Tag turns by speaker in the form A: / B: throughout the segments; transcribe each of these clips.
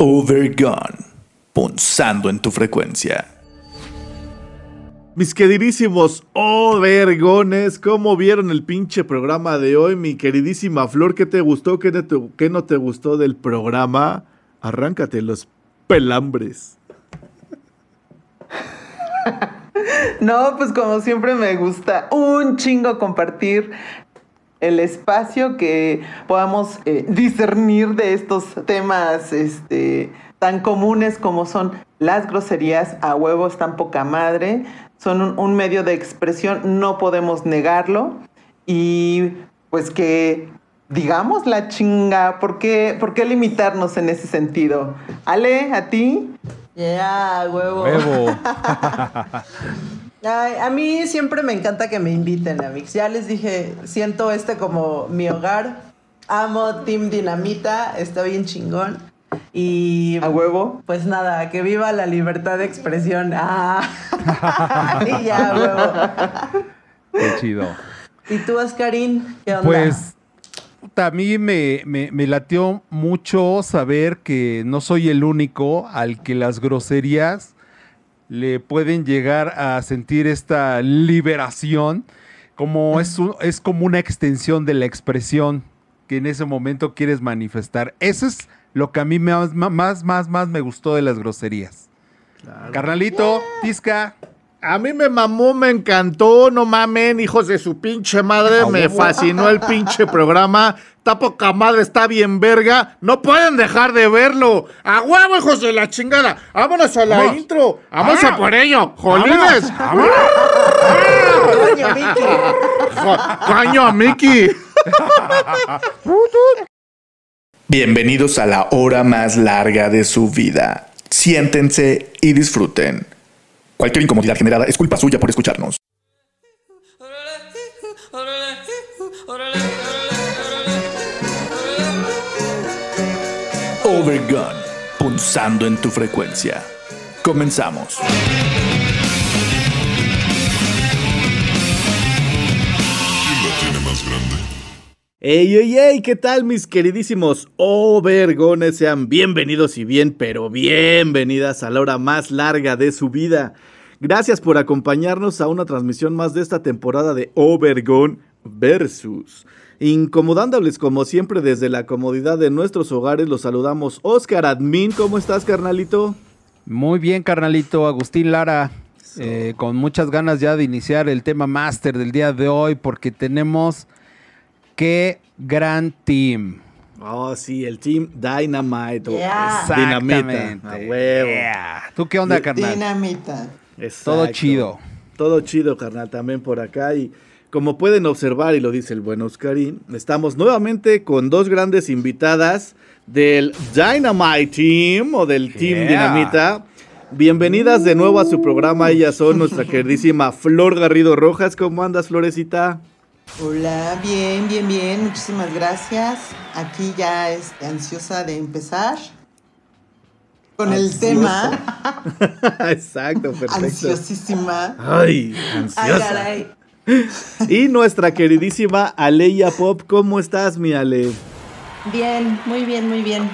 A: Overgone, punzando en tu frecuencia.
B: Mis queridísimos Overgones, ¿cómo vieron el pinche programa de hoy? Mi queridísima Flor, ¿qué te gustó? ¿Qué no te, qué no te gustó del programa? Arráncate los pelambres.
C: No, pues como siempre me gusta un chingo compartir el espacio que podamos eh, discernir de estos temas este, tan comunes como son las groserías a huevos tan poca madre. Son un, un medio de expresión, no podemos negarlo. Y pues que digamos la chinga, ¿por qué, ¿por qué limitarnos en ese sentido? Ale, ¿a ti?
D: Ya, huevo.
E: Huevo.
D: Ay, a mí siempre me encanta que me inviten, Amix. Ya les dije, siento este como mi hogar. Amo Team Dinamita, está bien chingón. Y
C: ¿A huevo?
D: pues nada, que viva la libertad de expresión. Ah. y ya, huevo.
E: Qué chido.
D: ¿Y tú, Oscarín? ¿Qué onda?
E: Pues puta, a mí me, me, me latió mucho saber que no soy el único al que las groserías le pueden llegar a sentir esta liberación, como es, un- es como una extensión de la expresión que en ese momento quieres manifestar. Eso es lo que a mí me- más, más, más, más me gustó de las groserías. Carnalito, Tisca.
B: A mí me mamó, me encantó, no mamen, hijos de su pinche madre, me fascinó el pinche programa. Está poca madre, está bien verga. No pueden dejar de verlo. A huevo, hijos de la chingada. Vámonos a la
E: Vamos.
B: intro. Vamos a
E: Vámonos.
B: por ello. Jolines.
D: Coño, Vicky.
B: Jo- Coño, a Mickey.
A: Bienvenidos a la hora más larga de su vida. Siéntense y disfruten. Cualquier incomodidad generada es culpa suya por escucharnos. Overgun, punzando en tu frecuencia. Comenzamos.
B: Ey, ey, ey, ¿qué tal mis queridísimos Overgones? Sean bienvenidos y bien, pero bienvenidas a la hora más larga de su vida. Gracias por acompañarnos a una transmisión más de esta temporada de Overgone Versus. Incomodándoles como siempre desde la comodidad de nuestros hogares, los saludamos Oscar Admin. ¿Cómo estás, carnalito?
E: Muy bien, carnalito. Agustín Lara. eh, con muchas ganas ya de iniciar el tema máster del día de hoy porque tenemos qué gran team.
B: Oh, sí, el Team Dynamite.
D: Yeah.
B: es Dinamita.
E: Exactamente.
B: A huevo.
E: Yeah. ¿Tú qué onda, carnal?
D: Dinamita.
E: Todo
B: Exacto.
E: chido.
B: Todo chido, carnal, también por acá. Y como pueden observar, y lo dice el buen Oscarín, estamos nuevamente con dos grandes invitadas del Dynamite Team o del Team
E: Yeah.
B: Dinamita. Bienvenidas de nuevo a su programa. Ellas son nuestra queridísima Flor Garrido Rojas. ¿Cómo andas, Florecita?
C: Hola, bien, bien, bien. Muchísimas gracias. Aquí ya este, ansiosa de empezar con el tema.
B: Exacto, perfecto.
C: Ansiosísima.
B: Ay,
D: Ay,
B: ansiosa.
D: caray.
B: y nuestra queridísima Aleya Pop. ¿Cómo estás, mi Ale?
D: Bien, muy bien, muy bien.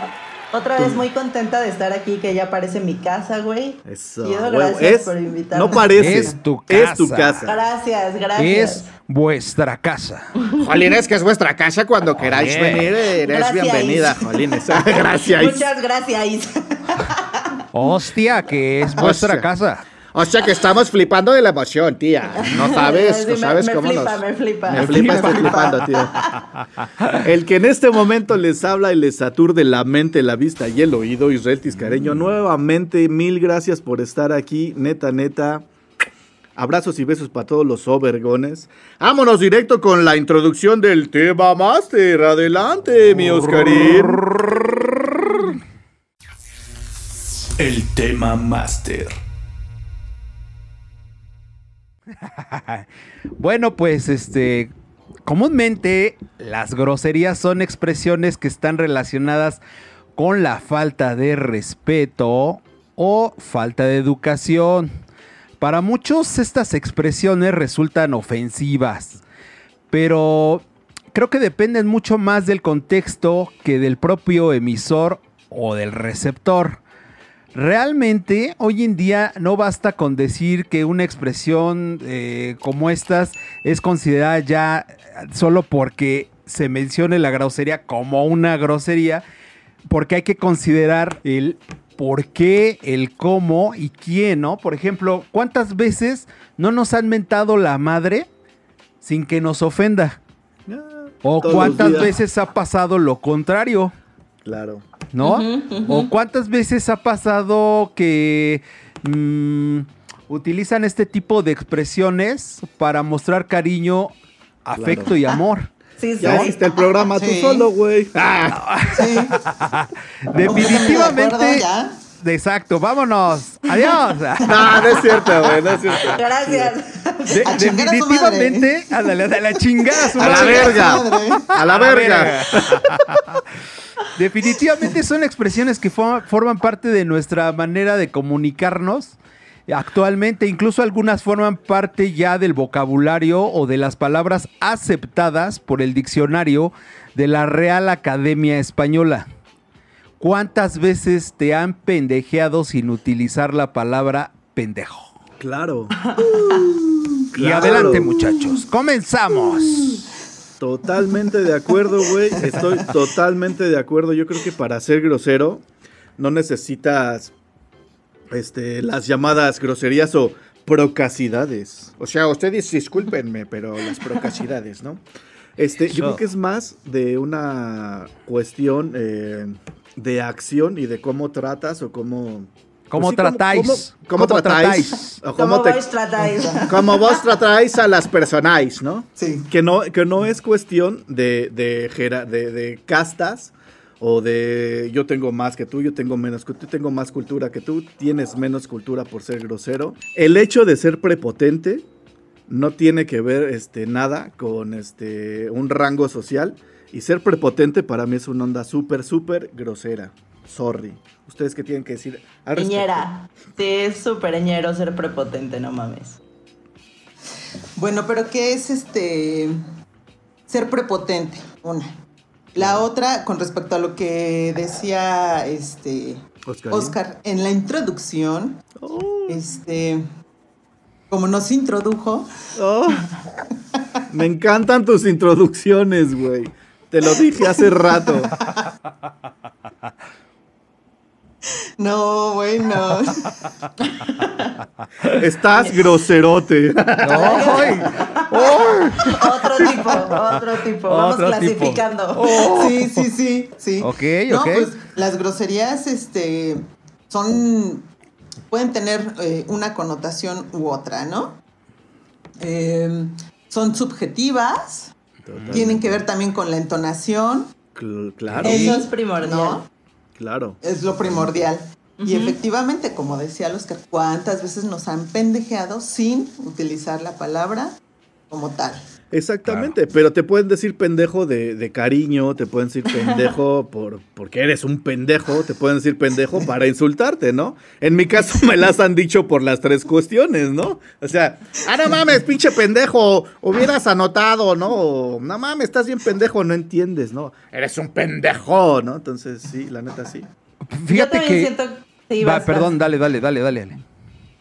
D: Otra vez muy contenta de estar aquí, que ya parece mi casa, güey.
B: Eso.
D: Gracias
B: Es-
D: por invitarme.
B: No parece.
E: Es tu
B: Es tu
E: casa.
B: casa.
D: Gracias,
E: Es
D: gracias.
E: vuestra casa.
B: Jolines, que es vuestra casa cuando queráis venir, eres
D: Gracias.
B: bienvenida, Jolines. Gracias.
D: Muchas gracias.
E: Hostia, que es vuestra
B: Hostia.
E: casa.
B: O sea que estamos flipando de la emoción, tía. No sabes,
D: Sí,
B: no
D: me-
B: sabes
D: me
B: cómo
D: flipa,
B: nos...
D: me flipa.
B: Me flipa, estoy flipando, tío. El que en este momento les habla y les aturde la mente, la vista y el oído, Israel Tiscareño. Nuevamente, mil gracias por estar aquí, neta, neta. Abrazos y besos para todos los overgones. Vámonos directo con la introducción del tema master. Adelante, mi Oscarín.
A: El tema máster.
E: Bueno, pues este, comúnmente las groserías son expresiones que están relacionadas con la falta de respeto o falta de educación. Para muchos estas expresiones resultan ofensivas, pero creo que dependen mucho más del contexto que del propio emisor o del receptor. Realmente, hoy en día no basta con decir que una expresión eh, como estas es considerada ya solo porque se mencione la grosería como una grosería, porque hay que considerar el por qué, el cómo y quién, ¿no? Por ejemplo, ¿cuántas veces no nos han mentado la madre sin que nos ofenda? ¿O
B: Todos los
E: cuántas veces ha pasado lo contrario?
B: Claro.
E: ¿No? ¿O cuántas veces ha pasado que mm, utilizan este tipo de expresiones para mostrar cariño, afecto
B: Claro.
E: y amor?
D: Sí, sí.
B: Ya hiciste el programa tú solo, güey. Ah,
C: Sí.
E: Definitivamente. Exacto, vámonos. Adiós.
B: no, no es cierto, güey, no es cierto.
D: Gracias.
E: De-
C: A chingar a su
E: definitivamente, a la chingada a su
B: A la
E: madre.
B: verga.
C: Madre.
B: A la verga.
E: Definitivamente son expresiones que fo- forman parte de nuestra manera de comunicarnos actualmente. Incluso algunas forman parte ya del vocabulario o de las palabras aceptadas por el diccionario de la Real Academia Española. ¿Cuántas veces te han pendejeado sin utilizar la palabra pendejo?
B: Claro.
E: Y
B: Claro.
E: adelante muchachos, comenzamos.
B: Totalmente de acuerdo, güey. Estoy totalmente de acuerdo. Yo creo que para ser grosero no necesitas este, las llamadas groserías o procacidades. O sea, ustedes discúlpenme, pero las procacidades, ¿no? Este, yo creo que es más de una cuestión eh, de acción y de cómo tratas o cómo...
E: ¿Cómo
B: pues sí,
E: tratáis?
B: ¿Cómo, cómo
E: ¿Cómo
B: tratáis?
E: tratáis?
B: O
D: ¿Cómo
B: te-
D: vais tratáis?
B: como vos tratáis a las personas, ¿no?
C: Sí.
B: Que no, que no es cuestión de, de, jera- de- de castas o de yo tengo más que tú, yo tengo menos que tú, tengo más cultura que tú, tienes menos cultura por ser grosero. El hecho de ser prepotente no tiene que ver este, nada con este, un rango social. Y ser prepotente para mí es una onda súper, súper grosera. Sorry. ¿Ustedes qué tienen que decir? al respecto?
D: Ñera. Sí, es súper ñero ser prepotente, no mames.
C: Bueno, pero ¿qué es este ser prepotente? Una. La otra, con respecto a lo que decía este
B: Oscarín.
C: Oscar en la introducción,
B: Oh,
C: este, como nos introdujo,
B: oh. Me encantan tus introducciones, güey. Te lo dije hace rato.
C: no, bueno,
B: Estás groserote.
E: ¡Ay!
D: Otro tipo, otro tipo. Vamos
E: Otro tipo.
D: clasificando.
C: sí, sí, sí, sí.
E: Ok,
C: no,
E: ok.
C: pues las groserías, este, son, pueden tener eh, una connotación u otra, ¿no? Eh, son subjetivas, tienen que ver también con la entonación,
B: Cl- claro,
D: Eso es primordial.
C: ¿no?
B: Claro.
C: Es lo primordial. Y efectivamente, como decía Oscar, ¿cuántas veces nos han pendejeado sin utilizar la palabra como tal?
B: Exactamente, pero te pueden decir pendejo de, de cariño, te pueden decir pendejo por, porque eres un pendejo, te pueden decir pendejo para insultarte, ¿no? En mi caso me las han dicho por las tres cuestiones, ¿no? O sea, ah, no mames, pinche pendejo, hubieras anotado, ¿no? O, no mames, estás bien pendejo, no entiendes, ¿no? Eres un pendejo, ¿no? Entonces, sí, la neta sí.
D: Yo
E: Fíjate
D: también
E: que.
D: siento. sí,
E: Va, perdón, dale, dale, dale, dale.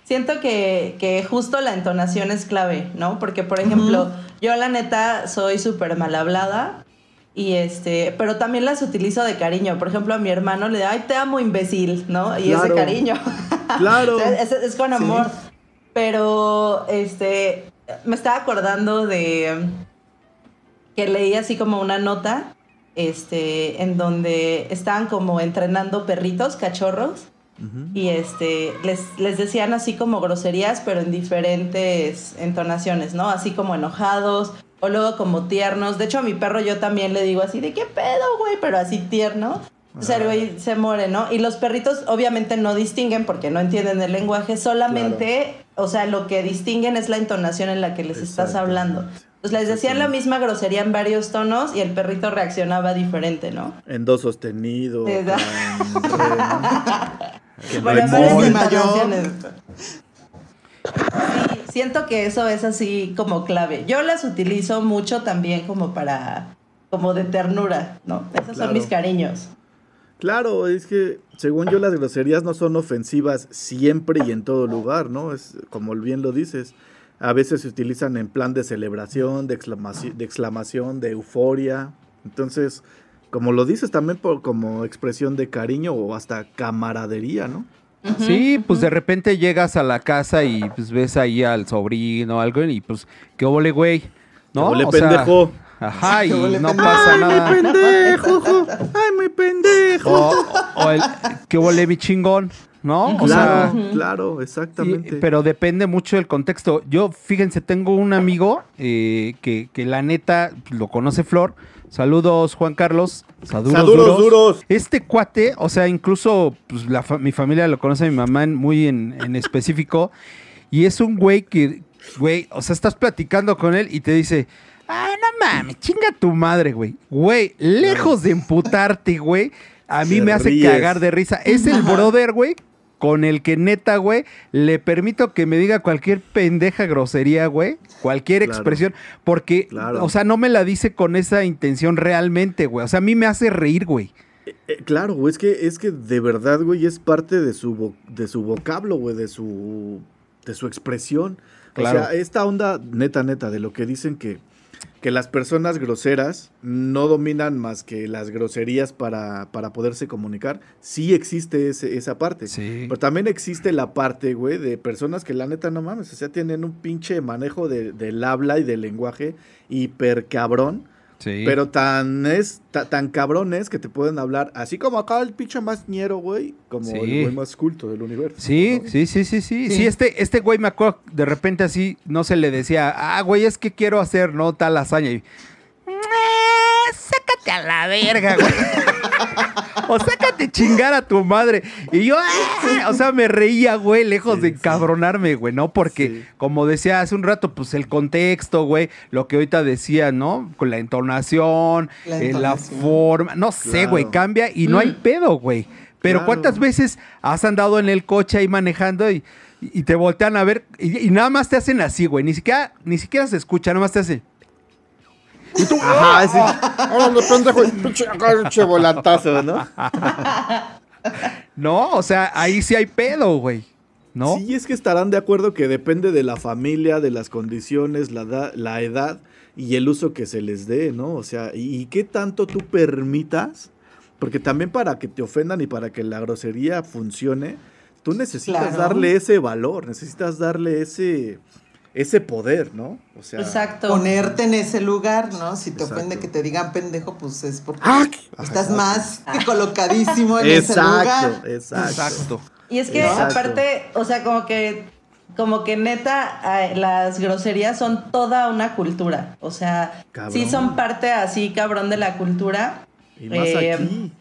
D: Siento que, que justo la entonación es clave, ¿no? Porque, por ejemplo, yo la neta soy súper mal hablada. Y este, pero también las utilizo de cariño. Por ejemplo, a mi hermano le da, ay, te amo imbécil, ¿no? Y es
B: Claro.
D: de cariño.
B: Claro.
D: Sea, es, es con amor. Pero, este, me estaba acordando de que leí así como una nota, este, en donde estaban como entrenando perritos, cachorros. Y este, les, les decían así como groserías, pero en diferentes entonaciones, ¿no? Así como enojados, o luego como tiernos. De hecho, a mi perro yo también le digo así de qué pedo, güey, pero así tierno. O sea, el güey se muere, ¿no? Y los perritos obviamente no distinguen porque no entienden el lenguaje, solamente, o sea, lo que distinguen es la entonación en la que les estás hablando. Pues les decían la misma grosería en varios tonos y el perrito reaccionaba diferente, ¿no?
B: En do sostenido.
D: Bueno,
C: yo.
D: entonaciones. Sí, siento que eso es así como clave. Yo las utilizo mucho también como para, como de ternura, ¿no? Esos
B: Claro.
D: son mis cariños.
B: Claro, es que según yo las groserías no son ofensivas siempre y en todo lugar, ¿no? Es como bien lo dices. A veces se utilizan en plan de celebración, de exclamación, de, exclamación, de euforia. Entonces, como lo dices también por como expresión de cariño o hasta camaradería, ¿no?
E: Sí, pues de repente llegas a la casa y pues ves ahí al sobrino o algo y pues, ¿qué ole, güey? ¿No?
B: ole,
E: O sea,
B: pendejo.
E: ajá, y
C: ¿Qué ole,
E: no pasa
B: ¡Ay,
E: nada.
B: mi pendejo! jo! ¡Ay, mi pendejo!
E: O, o el, ¿qué ole, mi chingón? ¿No? O sea,
B: claro, claro,
E: Sí,
B: exactamente.
E: pero depende mucho del contexto. Yo, fíjense, tengo un amigo eh, que, que la neta lo conoce Flor. Saludos, Juan Carlos. Saludos,
B: Saludos
E: duros.
B: duros.
E: Este cuate, o sea, incluso pues, la fa- mi familia lo conoce, mi mamá en- muy en, en específico. Y es un güey que, güey, o sea, estás platicando con él y te dice, ah, no mames, chinga tu madre, güey. Güey, lejos de emputarte, güey, a mí me hace
B: ríes.
E: cagar de risa. Es el brother, güey, con el que neta, güey, le permito que me diga cualquier pendeja grosería, güey, cualquier
B: Claro.
E: expresión, porque,
B: Claro.
E: o sea, no me la dice con esa intención realmente, güey. O sea, a mí me hace reír, güey.
B: Eh, claro, güey, es que, es que de verdad, güey, es parte de su, de su vocablo, güey, de su, de su expresión.
E: Claro.
B: O sea, esta onda neta, neta, de lo que dicen que, que las personas groseras no dominan más que las groserías para, para poderse comunicar, sí existe ese- esa parte.
E: Sí.
B: Pero también existe la parte, güey, de personas que la neta no mames, o sea, tienen un pinche manejo de- del habla y del lenguaje hiper cabrón.
E: Sí.
B: Pero tan es ta- tan cabrones que te pueden hablar, así como acá el pinche más ñero, güey, como
E: Sí.
B: el güey más culto del universo.
E: Sí,
B: ¿no?
E: sí, sí, sí, sí.
C: Sí.
E: Sí, este, este güey me acuerdo, de repente así, no se le decía, ah, güey, es que quiero hacer, ¿no? Tal hazaña. Y, "Eh, sácate a la verga, güey. o sácate chingar a tu madre. Y yo, "Ah", o sea, me reía, güey, lejos
B: Sí,
E: de
B: sí.
E: encabronarme, güey, ¿no? Porque,
B: Sí.
E: como decía hace un rato, pues el contexto, güey, lo que ahorita decía, ¿no? Con la entonación,
C: La
E: eh, la forma, no sé, güey, cambia y no hay
D: Mm.
E: pedo, güey. Pero
B: Claro.
E: ¿cuántas veces has andado en el coche ahí manejando y, y te voltean a ver y, y nada más te hacen así, güey? Ni siquiera, ni siquiera se escucha, nada más te hacen. Y tú,
B: Ajá, sí. Órale, pendejo, acá, pinche volantazo, ¿no?
E: no, o sea, ahí sí hay pedo, güey. ¿No?
B: Sí, es que estarán de acuerdo que depende de la familia, de las condiciones, la, da- la edad y el uso que se les dé, ¿no? O sea, y, y qué tanto tú permitas, porque también para que te ofendan y para que la grosería funcione, tú necesitas
C: Claro.
B: darle ese valor, necesitas darle ese, ese poder, ¿no? O sea,
D: Exacto.
C: Ponerte en ese lugar, ¿no? Si te
B: Exacto.
C: ofende que te digan pendejo, pues es porque
B: ¡Ah!
C: estás más que colocadísimo en ese lugar.
B: Exacto, exacto.
E: Exacto.
D: Y es que
B: Exacto.
D: aparte, o sea, como que, como que neta, eh, las groserías son toda una cultura. O sea,
B: Cabrón.
D: sí son parte así, cabrón, de la cultura.
B: Y más
D: Eh,
B: aquí.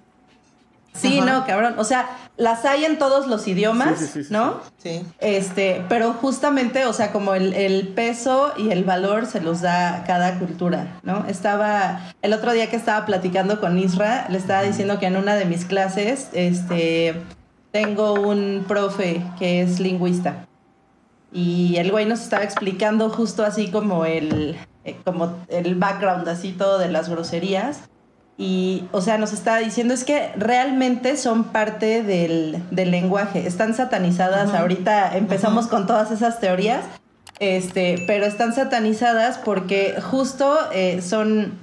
D: Sí,
C: Ajá.
D: no, cabrón. O sea, las hay en todos los idiomas,
B: Sí, sí, sí, sí,
D: ¿no?
C: Sí.
D: Este, pero justamente, o sea, como el, el peso y el valor se los da cada cultura, ¿no? Estaba, el otro día que estaba platicando con Isra, le estaba diciendo que en una de mis clases, este, tengo un profe que es lingüista. Y el güey nos estaba explicando justo así como el, eh, como el background, así todo de las groserías. Y, o sea, nos estaba diciendo es que realmente son parte del, del lenguaje. Están satanizadas. Ahorita empezamos con todas esas teorías. Este, pero están satanizadas porque justo eh, son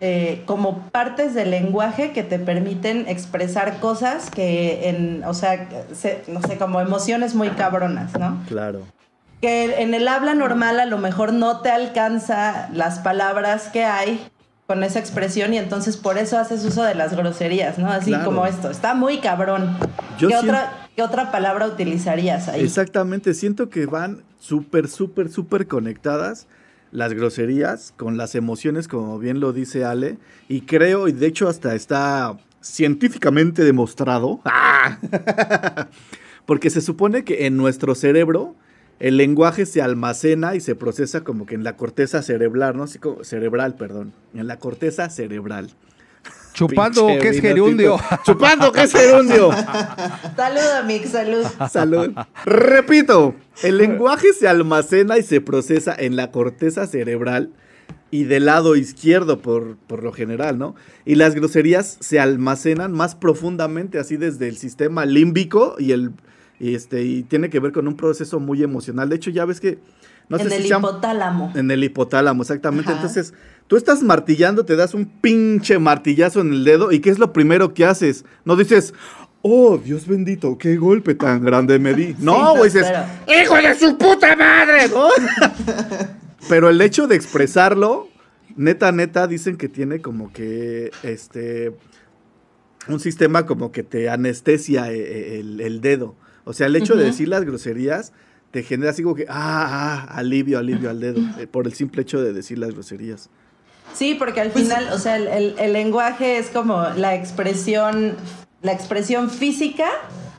D: eh, como partes del lenguaje que te permiten expresar cosas que en, o sea, se- no sé, como emociones muy cabronas, ¿no?
B: Claro.
D: que en el habla normal a lo mejor no te alcanza las palabras que hay con esa expresión y entonces por eso haces uso de las groserías, ¿no? Así
B: Claro.
D: como esto. Está muy cabrón.
B: Yo
D: ¿Qué,
B: siento-
D: otra, ¿Qué otra palabra utilizarías ahí?
B: Exactamente, siento que van súper, súper, súper conectadas las groserías con las emociones, como bien lo dice Ale, y creo, y de hecho hasta está científicamente demostrado, ¡Ah! porque se supone que en nuestro cerebro el lenguaje se almacena y se procesa como que en la corteza cerebral, ¿no? Así como- cerebral, perdón, en la corteza cerebral.
E: Chupando, que es gerundio.
B: Chupando, que es gerundio.
D: Salud, Amix, salud.
B: Salud. Repito, el lenguaje se almacena y se procesa en la corteza cerebral y del lado izquierdo por, por lo general, ¿no? Y las groserías se almacenan más profundamente, así desde el sistema límbico y el este y tiene que ver con un proceso muy emocional. De hecho, ya ves que no
D: en
B: sé
D: el
B: si
D: hipotálamo.
B: en el hipotálamo, exactamente.
D: Ajá.
B: Entonces, tú estás martillando, te das un pinche martillazo en el dedo y ¿qué es lo primero que haces? No dices, oh, Dios bendito, qué golpe tan grande me di. No, dices,
D: pero-
B: hijo de su puta madre, ¿no? Pero el hecho de expresarlo, neta, neta, dicen que tiene como que, este, un sistema como que te anestesia eh, eh, el, el dedo. O sea, el hecho de decir las groserías te genera así como que, ah, ah, alivio, alivio al dedo, eh, por el simple hecho de decir las groserías.
D: Sí, porque al
C: Pues-
D: final, o sea, el, el- el lenguaje es como la expresión, la expresión física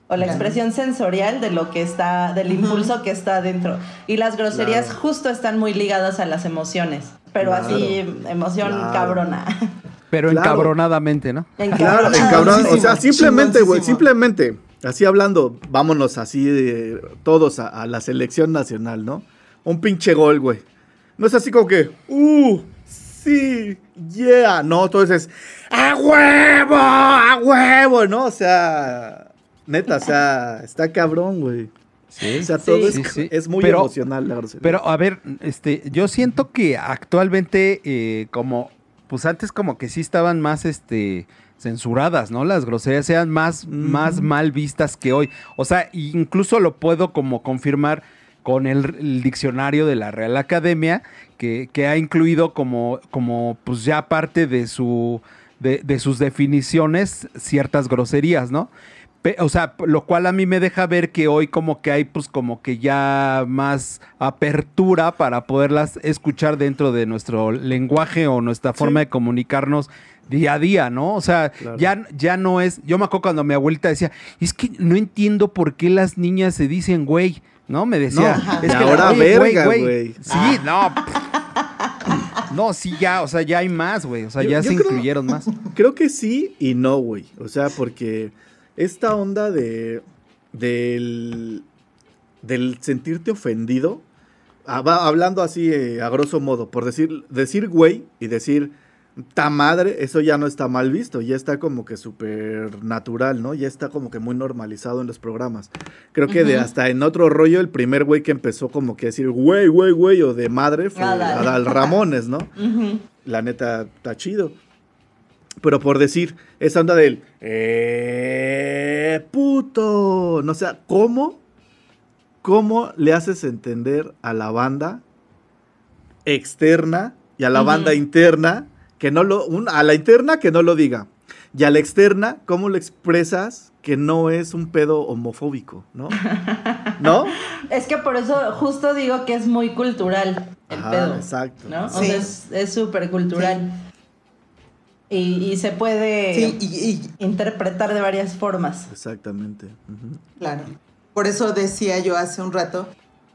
D: o la
C: Claro.
D: expresión sensorial de lo que está, del impulso que está dentro. Y las groserías
B: Claro.
D: justo están muy ligadas a las emociones, pero
B: Claro.
D: así emoción
B: Claro.
D: cabrona.
E: Pero
B: Claro.
E: encabronadamente, ¿no?
B: Claro,
D: Encabronada.
B: encabrón. O sea, simplemente, güey, simplemente, así hablando, vámonos así eh, todos a, a la selección nacional, ¿no? Un pinche gol, güey. No es así como que, uh, sí, yeah. No, entonces, ¡a huevo! ¡a huevo! ¿No? O sea, neta, o sea, está cabrón, güey.
E: Sí.
B: O sea, todo
D: Sí.
B: es,
E: Sí, sí.
B: es muy
E: Pero-
B: emocional la grosería.
E: Pero a ver, este, yo siento que actualmente, eh, como, pues antes como que sí estaban más, este, censuradas, ¿no? Las groserías sean más, más mal vistas que hoy. O sea, incluso lo puedo como confirmar con el, el diccionario de la Real Academia, que, que ha incluido como, como, pues ya parte de su, de, de sus definiciones ciertas groserías, ¿no? O sea, lo cual a mí me deja ver que hoy como que hay pues como que ya más apertura para poderlas escuchar dentro de nuestro lenguaje o nuestra forma de comunicarnos día a día, ¿no? O sea,
B: Claro.
E: ya, ya no es, yo me acuerdo cuando mi abuelita decía, es que no entiendo por qué las niñas se dicen güey, ¿no? Me decía,
B: No,
E: es que
B: ahora
E: "Oye,
B: verga, güey".
E: Sí, no. No, sí, ya, o sea, ya hay más, güey. O sea,
B: Yo-
E: ya
B: yo
E: se
B: creo-
E: incluyeron más.
B: Creo que sí y no, güey. O sea, porque esta onda de del del sentirte ofendido, ah, va hablando así eh, a grosso modo, por decir decir güey y decir ta madre, eso ya no está mal visto, ya está como que súper natural, ¿no? Ya está como que muy normalizado en los programas. Creo que de hasta en otro rollo, el primer güey que empezó como que a decir güey, güey, güey, o de madre fue
D: Adal.
B: Ramones, ¿no? La neta está chido. Pero por decir, esa onda del eh, puto, no sé, ¿cómo? ¿Cómo le haces entender a la banda externa y a la banda interna que no lo, un- a la interna que no lo diga y a la externa cómo le expresas que no es un pedo homofóbico, ¿no? ¿No?
D: Es que por eso justo digo que es muy cultural el
B: Ajá,
D: pedo.
B: exacto.
D: ¿no? O
C: Sí.
D: sea, es- es súper cultural. Y, y se puede
C: Sí, y, y-
D: interpretar de varias formas.
B: Exactamente.
C: claro. Por eso decía yo hace un rato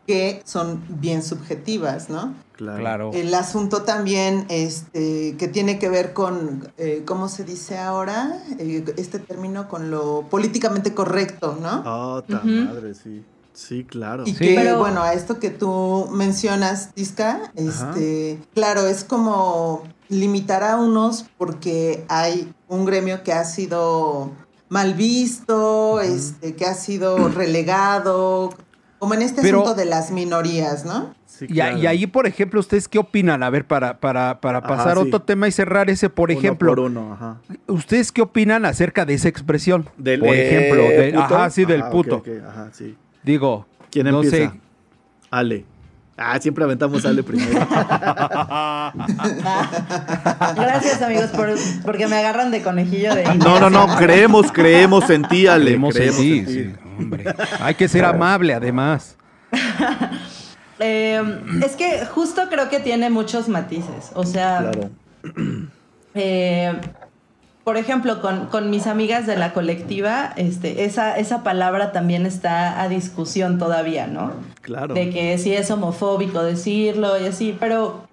C: que son bien subjetivas, ¿no?
B: Claro.
E: Claro.
C: El asunto también este, que tiene que ver con, eh, ¿cómo se dice ahora? Eh, este término con lo políticamente correcto, ¿no?
B: Ah, ta
D: Ujú.
B: madre, sí. Sí, claro.
C: Y
E: Sí.
C: que,
D: Pero-
C: bueno, a esto que tú mencionas, Tisca, este, claro, es como limitar a unos porque hay un gremio que ha sido mal visto, este, que ha sido relegado, como en este
E: Pero-
C: asunto de las minorías, ¿no?
B: Sí, claro.
E: y ahí, por ejemplo, ¿ustedes qué opinan? A ver, para, para, para pasar
B: sí.
E: otro tema y cerrar ese, por
B: Uno
E: ejemplo,
B: por uno, ajá.
E: ¿ustedes qué opinan acerca de esa expresión?
B: Del,
E: por
B: eh,
E: ejemplo, de-
B: puto.
E: ajá, sí, del
B: Ajá,
E: puto.
B: ok, ajá, sí.
E: Digo,
B: ¿Quién
E: no
B: empieza?
E: sé.
B: Ale. Ah, siempre aventamos a Ale primero.
D: Gracias amigos por, porque me agarran de conejillo de
B: no, no, no, creemos, creemos en ti, Ale.
E: Creemos en
B: creemos
E: ti,
B: en ti.
E: sí, hombre. Hay que ser amable, además.
D: Eh, es que justo creo que tiene muchos matices. O sea,
B: Claro.
D: eh, por ejemplo, con, con mis amigas de la colectiva, este, esa, esa palabra también está a discusión todavía, ¿no?
B: Claro.
D: De que si es homofóbico decirlo y así, pero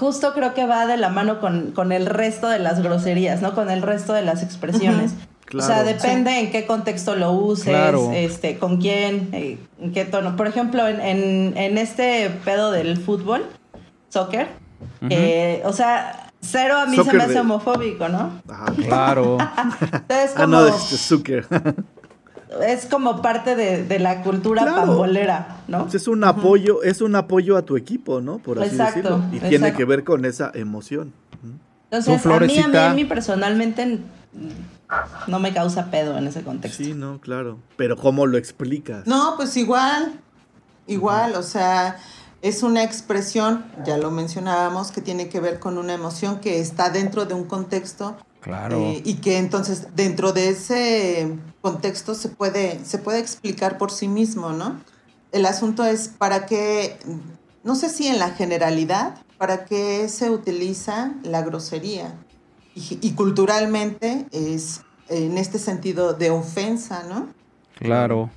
D: justo creo que va de la mano con, con el resto de las groserías, ¿no? Con el resto de las expresiones. O sea,
B: Claro.
D: depende en qué contexto lo uses,
E: Claro.
D: este, con quién, eh, en qué tono. Por ejemplo, en, en, en este pedo del fútbol, soccer, Que, o sea, cero a mí se me hace
B: de-
D: homofóbico, ¿no?
B: Ajá.
E: Claro.
D: Entonces,
B: Ah,
D: como,
B: no, este Zucker.
D: es como parte de, de la cultura
B: Claro.
D: pambolera, ¿no?
B: Pues es un apoyo, es un apoyo a tu equipo, ¿no? Por así
D: Exacto,
B: decirlo. Y tiene que ver con esa emoción.
D: Entonces, a mí, a mí, a mí personalmente no me causa pedo en ese contexto.
B: Sí, no, claro. Pero ¿cómo lo explicas?
C: No, pues igual, igual, o sea, es una expresión, ya lo mencionábamos, que tiene que ver con una emoción que está dentro de un contexto
E: Claro.
C: eh, y que entonces dentro de ese contexto se puede, se puede explicar por sí mismo, ¿no? El asunto es para qué, no sé si en la generalidad, para qué se utiliza la grosería. Y, y culturalmente es en este sentido de ofensa, ¿no?
E: Claro.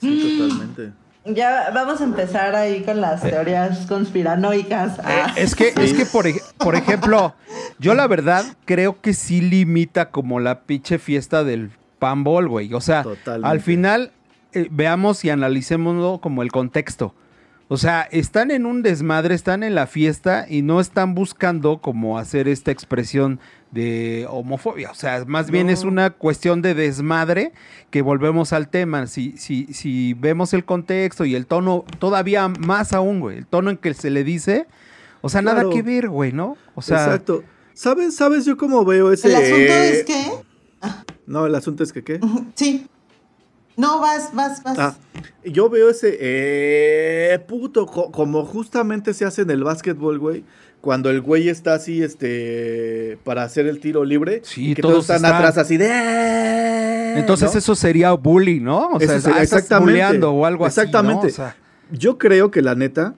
B: Sí, totalmente.
D: Ya vamos a empezar ahí con las teorías conspiranoicas. Ah.
E: Es que, es que por, por ejemplo, yo la verdad creo que sí limita como la pinche fiesta del panball, güey. O sea,
B: Totalmente.
E: al final eh, veamos y analicémoslo como el contexto. O sea, están en un desmadre, están en la fiesta y no están buscando como hacer esta expresión de homofobia. O sea, más bien es una cuestión de desmadre que volvemos al tema. Si, si, si vemos el contexto y el tono, todavía más aún, güey, el tono en que se le dice, o sea, nada que ver, güey, ¿no? O sea,
B: Exacto. ¿Sabes, ¿Sabes yo cómo veo ese...?
C: El asunto es que,
B: No, el asunto es que ¿qué?
C: sí, no, vas, vas, vas.
B: Ah, yo veo ese eh, puto, co- como justamente se hace en el básquetbol, güey. Cuando el güey está así, este, para hacer el tiro libre.
E: Sí,
B: y que
E: todos
B: todos están
E: están-
B: atrás así de. "Eh",
E: entonces
B: ¿no?
E: eso sería bully, ¿no? O sea,
B: sería-
E: ah, estás
B: exactamente.
E: o algo
B: Exactamente.
E: así. ¿no? O sea,
B: Yo creo que la neta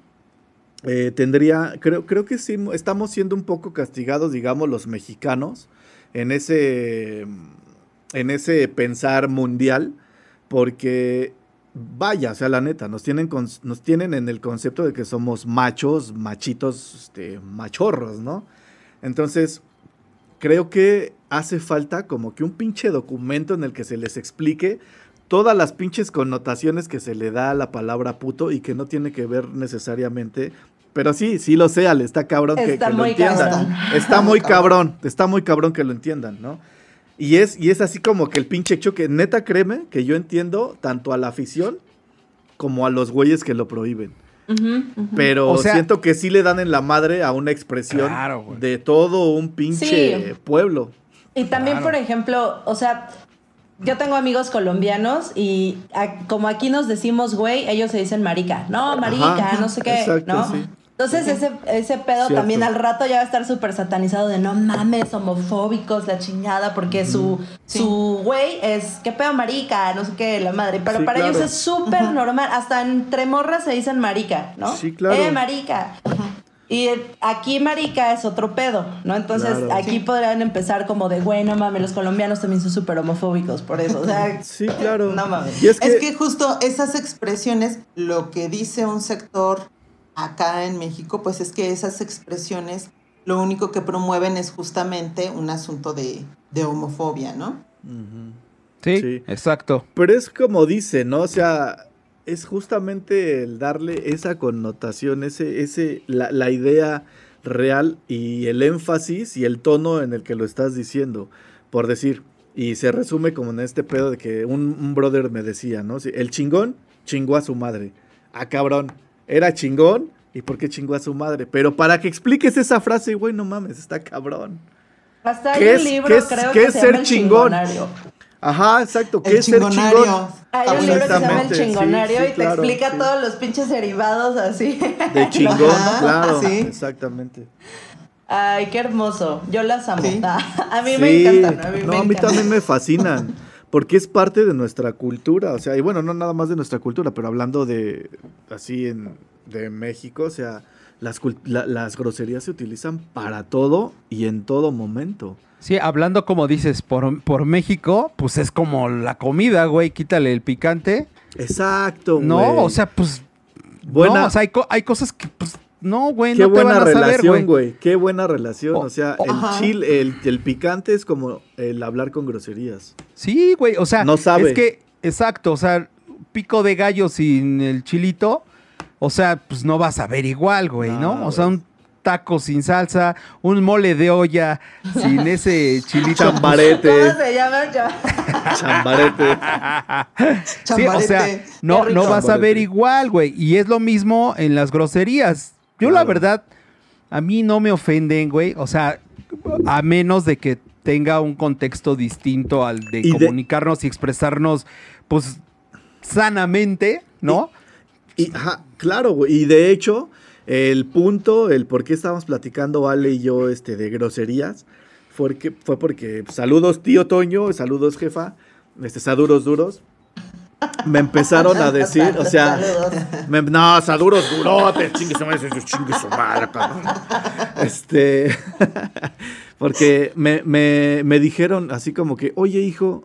B: eh, tendría, creo, creo que sí, estamos siendo un poco castigados, digamos, los mexicanos en ese, en ese pensar mundial, porque vaya, o sea, la neta, nos tienen, con- nos tienen en el concepto de que somos machos, machitos, este, machorros, ¿no? Entonces, creo que hace falta como que un pinche documento en el que se les explique todas las pinches connotaciones que se le da a la palabra puto y que no tiene que ver necesariamente. Pero sí, sí lo sé, Ale, está cabrón que,
D: Está
B: que lo
D: muy
B: entiendan.
D: cabrón.
B: Está muy cabrón, está muy cabrón que lo entiendan, ¿no? Y es, y es así como que el pinche choque, neta créeme que yo entiendo tanto a la afición como a los güeyes que lo prohíben. Pero
E: O sea-
B: siento que sí le dan en la madre a una expresión
E: Claro,
B: de todo un pinche
D: Sí.
B: pueblo.
D: Y también,
E: Claro.
D: por ejemplo, o sea, yo tengo amigos colombianos y a- como aquí nos decimos güey, ellos se dicen marica. No, marica,
B: Ajá,
D: no sé qué,
B: exacto,
D: ¿no?
B: sí.
D: Entonces ese, ese pedo
B: Cierto.
D: también al rato ya va a estar súper satanizado de no mames, homofóbicos, la chingada, porque su,
C: Sí.
D: su güey es, qué pedo marica, no sé qué, la madre. Pero
B: Sí,
D: para
B: claro.
D: ellos es súper normal, hasta entre morras se dicen marica, ¿no?
B: Sí, claro.
D: Eh, marica. Y aquí marica es otro pedo, ¿no? Entonces
B: Claro.
D: aquí podrían empezar como de, güey, no mames, los colombianos también son súper homofóbicos por eso. O sea,
B: Sí, claro.
D: no mames.
B: Y es que,
C: Es que justo esas expresiones, lo que dice un sector acá en México, pues es que esas expresiones lo único que promueven es justamente un asunto de, de homofobia, ¿no?
E: sí,
B: Sí.
E: exacto.
B: pero es como dice, ¿no? O sea, es justamente el darle esa connotación, ese, ese, la, la idea real y el énfasis y el tono en el que lo estás diciendo. Por decir, y se resume como en este pedo de que un, un brother me decía, ¿no? Sí, El chingón chingó a su madre. Ah, cabrón, era chingón. ¿Y por qué chingó a su madre? Pero para que expliques esa frase, güey, no mames, está cabrón.
D: Hasta hay
B: ¿Qué
D: un
B: es-
D: libro,
B: qué es-
D: creo
B: qué
D: que
B: es
D: se
B: ser
D: llama
B: chingón? Ajá, exacto. ¿Qué
C: El
B: es ser chingón?
D: Hay un libro que se llama El
B: sí,
D: Chingonario
B: sí,
D: y te explica
B: sí.
D: todos los pinches derivados así.
B: De chingón,
C: Ajá,
B: claro.
C: sí.
B: Exactamente.
D: Ay, qué hermoso. Yo las amo.
C: Sí.
D: A mí
B: Sí,
D: me encantan. A mí,
B: no,
D: me
B: a mí
D: encantan.
B: también me fascinan. Porque es parte de nuestra cultura. O sea, y bueno, no nada más de nuestra cultura, pero hablando de así en de México, o sea, las, la- las groserías se utilizan para todo y en todo momento.
E: Sí, hablando como dices, por, por México, pues es como la comida, güey, quítale el picante.
B: Exacto,
E: No,
B: güey.
E: o sea, pues...
B: Buena-
E: No, o sea, hay, co- hay cosas que, pues, no, güey,
B: Qué
E: no te
B: buena
E: van a saber,
B: relación,
E: güey.
B: güey. Qué buena relación.
E: O-
B: O sea, el
C: Ajá.
B: chile, el, el picante es como el hablar con groserías.
E: Sí, güey, o sea,
B: No sabe.
E: es que, exacto, o sea, pico de gallo sin el chilito, o sea, pues no vas a ver igual, güey, ¿no?
B: No,
E: O sea, un taco sin salsa, un mole de olla sin ese chilito.
B: Chambarete.
D: ¿Cómo se llama? Ya-
B: Chambarete.
E: Sí, o sea,
C: Chambarete.
E: no, no vas a ver
B: Chambarete.
E: igual, güey. Y es lo mismo en las groserías. Yo la verdad, a mí no me ofenden, güey. O sea, a menos de que tenga un contexto distinto al de
B: Y de-
E: comunicarnos y expresarnos, pues, sanamente, ¿no?
B: Y, ajá, claro, güey. Y de hecho, el punto, el por qué estábamos platicando Ale y yo este, de groserías, fue, que, fue porque saludos tío Toño, saludos jefa, este, saduros duros. Me empezaron a decir, o sea, me- no, saduros durotes, chingue su madre, chingue su madre, cabrón. Este, porque me, me, me dijeron así como que, oye hijo,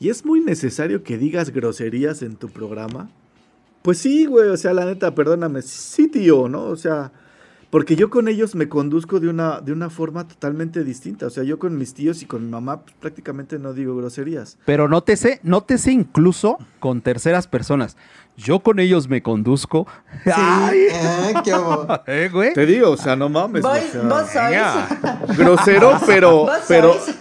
B: ¿y es muy necesario que digas groserías en tu programa? Pues sí, güey, o sea, la neta, perdóname, sí, tío, ¿no? O sea, porque yo con ellos me conduzco de una, de una forma totalmente distinta. O sea, yo con mis tíos y con mi mamá pues, prácticamente no digo groserías.
E: Pero nótese, nótese incluso con terceras personas. Yo con ellos me conduzco. Ay,
C: Ah, qué hubo.
E: ¿eh, güey?
B: Te digo, o sea, no mames.
D: Voy-
B: o sea,
D: vos sois.
E: venga.
B: grosero, pero,
D: Vos
B: pero,
D: sois.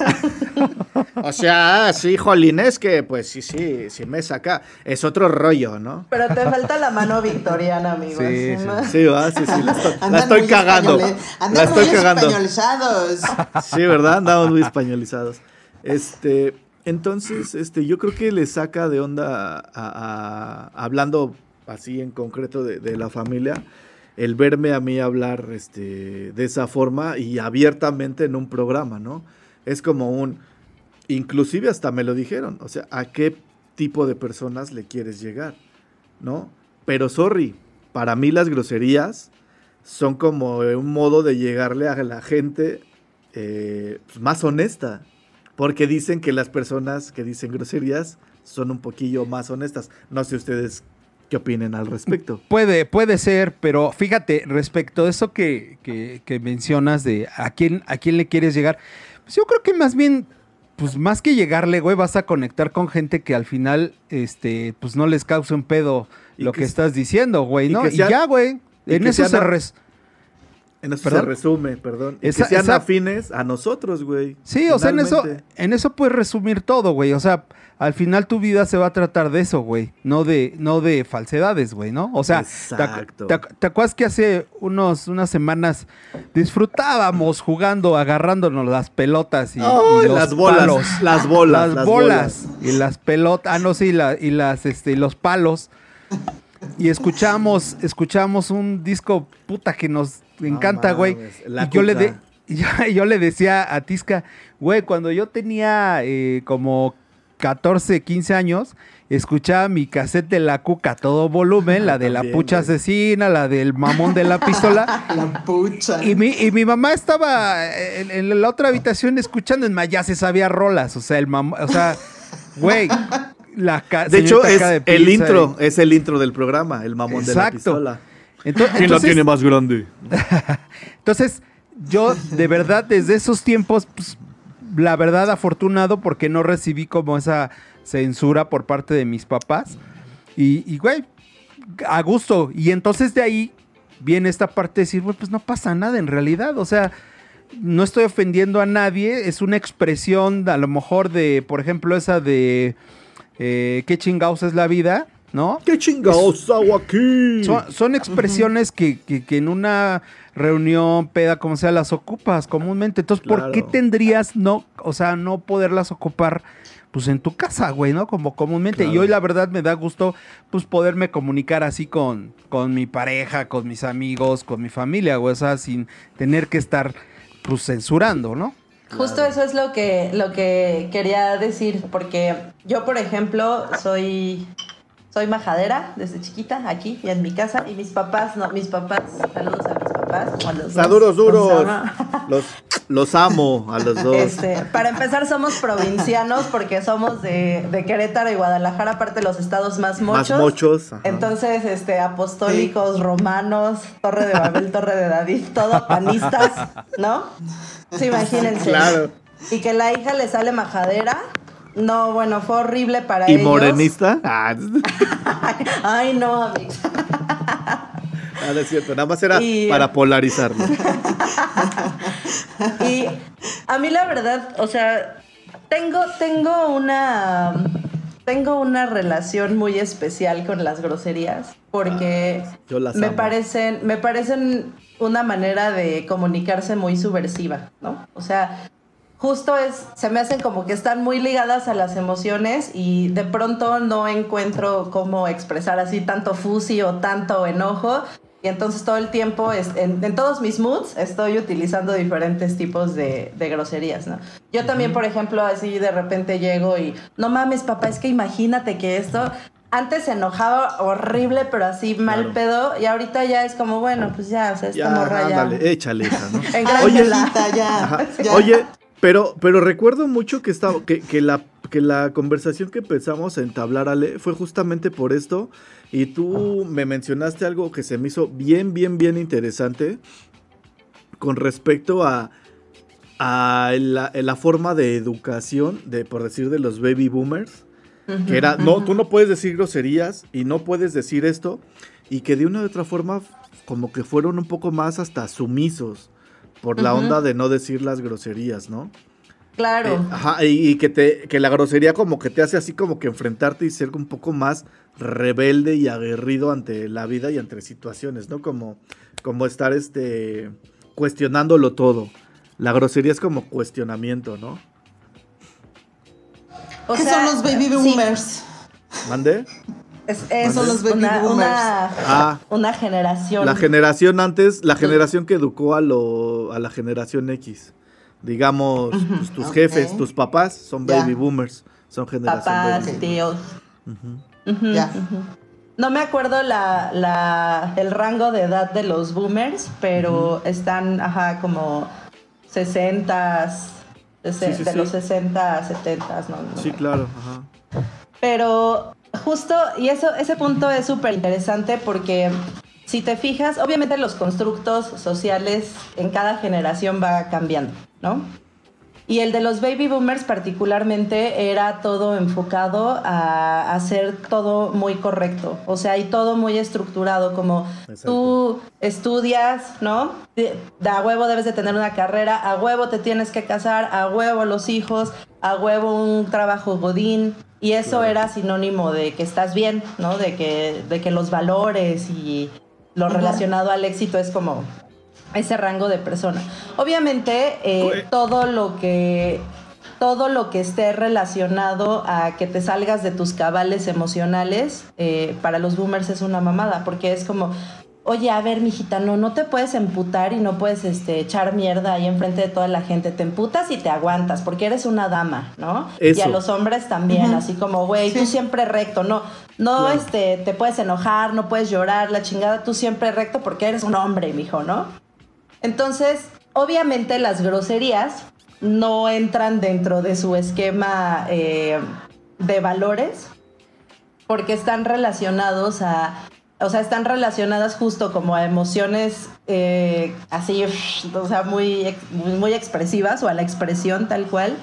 B: o sea, sí, jolín, es que, pues sí, sí, sí me saca, es otro rollo, ¿no?
D: Pero te falta la mano victoriana, amigo.
E: Sí, sí,
D: ¿no?
B: Sí, va, sí, sí, la estoy, la cagando, la estoy
C: muy
B: cagando.
C: españolizados.
B: Sí, ¿verdad? Andamos muy españolizados. Este, entonces, este, yo creo que le saca de onda a- hablando así en concreto de, de la familia, el verme a mí hablar este, de esa forma y abiertamente en un programa, ¿no? Es como un, inclusive hasta me lo dijeron, o sea, ¿a qué tipo de personas le quieres llegar? ¿No? Pero sorry, para mí las groserías son como un modo de llegarle a la gente eh, pues, más honesta. Porque dicen que las personas que dicen groserías son un poquillo más honestas. No sé ustedes qué opinen al respecto.
E: Puede, puede ser, pero fíjate, respecto a eso que, que- que mencionas de a quién, a quién le quieres llegar, pues yo creo que más bien, pues más que llegarle, güey, vas a conectar con gente que al final, este, pues no les cause un pedo lo
B: que
E: estás diciendo, güey,
B: y
E: ¿no? Y,
B: sean-
E: ya, güey. En eso se res-
B: En eso
E: ¿Perdón?
B: se resume, perdón.
E: Esa-
B: que sean
E: esa-
B: afines a nosotros, güey.
E: Sí, o sea, en eso, en eso puedes resumir todo, güey. O sea, al final tu vida se va a tratar de eso, güey. No de, no de falsedades, güey, ¿no? O sea, ¿te, acu-
B: Exacto.
E: te te acuerdas que hace unos, unas semanas disfrutábamos jugando, agarrándonos las pelotas y, los
B: las bolas,
E: palos?
B: las bolas,
E: las,
B: las
E: bolas, y las pelotas, ah, no, sí, la- y las, este, y los palos. Y escuchamos, escuchamos un disco puta que nos encanta, güey.
B: la
E: Y yo le, de, yo, yo le decía a Tisca, güey, cuando yo tenía eh, como 14, 15 años, escuchaba mi cassette de la cuca a todo volumen, la de la pucha
B: güey.
E: asesina, la del mamón de la pistola.
C: La pucha.
E: Y mi, y mi mamá estaba en, en la otra habitación escuchando, en más ya se sabía rolas, o sea, el mamá, o sea, güey, la
B: De hecho, es
E: de
B: el intro,
E: y-
B: es el intro del programa, el mamón de la
E: Exacto.
B: pistola.
E: Ento-
B: ¿Quién la
E: entonces-
B: tiene más grande?
E: Entonces, yo de verdad desde esos tiempos, pues, la verdad afortunado porque no recibí como esa censura por parte de mis papás. Y, y, güey, a gusto. Y entonces de ahí viene esta parte de decir, güey, pues no pasa nada en realidad. O sea, no estoy ofendiendo a nadie. Es una expresión a lo mejor de, por ejemplo, esa de eh, qué chingados es la vida, ¿no?
B: ¿Qué chingados hago aquí?
E: Son, son expresiones que, que- que en una reunión, peda, como sea, las ocupas comúnmente. Entonces, ¿por qué tendrías no, o sea, no poderlas ocupar? Pues en tu casa, güey, ¿no? Como comúnmente. Y hoy la verdad me da gusto, pues, poderme comunicar así con, con mi pareja, con mis amigos, con mi familia, güey. O sea, sin tener que estar, pues, censurando, ¿no?
D: Justo eso es lo que, lo que quería decir, porque yo, por ejemplo, soy, soy majadera desde chiquita, aquí y en mi casa, y mis papás, no, mis papás, saludos a mis papás. a los dos,
B: Saduros
D: los
B: duros.
D: amo.
B: Los, los amo a los dos.
D: Este, para empezar, somos provincianos porque somos de, de Querétaro y Guadalajara, aparte de los estados más mochos.
B: Más mochos. ajá.
D: Entonces, este, apostólicos, romanos, Torre de Babel, Torre de David, todo panistas, ¿no? Sí, imagínense.
B: Claro.
D: Y que la hija le sale majadera. No, bueno, fue horrible para
B: ¿Y
D: ellos.
B: morenista? Ah,
D: Ay, no, amigos.
B: Ah, es cierto, nada más era
D: Y-
B: para polarizarlo.
D: Y a mí la verdad, o sea, tengo, tengo una tengo una relación muy especial con las groserías porque
B: yo las
D: me
B: amo.
D: parecen me parecen una manera de comunicarse muy subversiva, ¿no? O sea, justo es se me hacen como que están muy ligadas a las emociones y de pronto no encuentro cómo expresar así tanto fusi o tanto enojo y entonces todo el tiempo, es- en, en todos mis moods, estoy utilizando diferentes tipos de, de groserías, ¿no? Yo también, por ejemplo, así de repente llego y, no mames, papá, es que imagínate que esto... Antes se enojaba horrible, pero así mal
B: Claro.
D: pedo, y ahorita ya es como, bueno, pues ya, o sea, esta
B: Ya,
D: morra ya...
B: ándale, échale hija, ¿no? Oye,
C: ya, ya.
B: Oye, pero, pero recuerdo mucho que, estaba, que, que la, que la conversación que empezamos a entablar, Ale, fue justamente por esto. Y tú me mencionaste algo que se me hizo bien, bien, bien interesante con respecto a, a la, la forma de educación, de por decir, de los baby boomers. Que era, no, tú no puedes decir groserías y no puedes decir esto. Y que de una u otra forma, como que fueron un poco más hasta sumisos por la onda de no decir las groserías, ¿no?
D: Claro.
B: Eh, ajá, y, y que, te, que la grosería como que te hace así como que enfrentarte y ser un poco más rebelde y aguerrido ante la vida y ante situaciones, ¿no? Como, como estar este, cuestionándolo todo. La grosería es como cuestionamiento, ¿no?
D: O
C: ¿Qué
D: sea,
C: son los baby
D: sí,
C: boomers?
B: ¿Mande?
D: Es, es
C: son los baby
D: una,
C: boomers?
D: una,
B: Ah.
D: una generación.
B: La generación antes, la generación que educó a, lo, a la generación X. Digamos, pues, tus jefes, tus papás son baby boomers. Son generación
D: papás,
B: baby.
D: tíos.
B: Ujú.
D: No me acuerdo la, la, el rango de edad de los boomers, pero están, ajá, como 60, de,
B: Sí, sí,
D: de
B: sí.
D: los 60, 70, ¿no? no
B: Sí, claro. Ajá.
D: Pero justo, y eso, ese punto es súper interesante porque si te fijas, obviamente los constructos sociales en cada generación va cambiando, ¿no? Y el de los baby boomers particularmente era todo enfocado a hacer todo muy correcto, o sea, y todo muy estructurado, como
B: Exacto.
D: tú estudias, ¿no? De, de a huevo debes de tener una carrera, a huevo te tienes que casar, a huevo los hijos, a huevo un trabajo godín, y eso
B: Claro.
D: era sinónimo de que estás bien, ¿no? De que, de que los valores y lo relacionado al éxito es como ese rango de persona. Obviamente, eh,
B: Güey.
D: todo lo que todo lo que esté relacionado a que te salgas de tus cabales emocionales, eh, para los boomers es una mamada, porque es como, oye, a ver, mijita, no, no te puedes emputar y no puedes este, echar mierda ahí enfrente de toda la gente. Te emputas y te aguantas, porque eres una dama, ¿no? Y a los hombres también, así como, güey, tú siempre recto, no, no,
B: Claro.
D: este, te puedes enojar, no puedes llorar, la chingada, tú siempre recto porque eres un hombre, mijo, ¿no? Entonces, obviamente las groserías no entran dentro de su esquema eh, de valores porque están relacionados a, o sea, están relacionadas justo como a emociones eh, así, o sea, muy, muy, expresivas o a la expresión tal cual.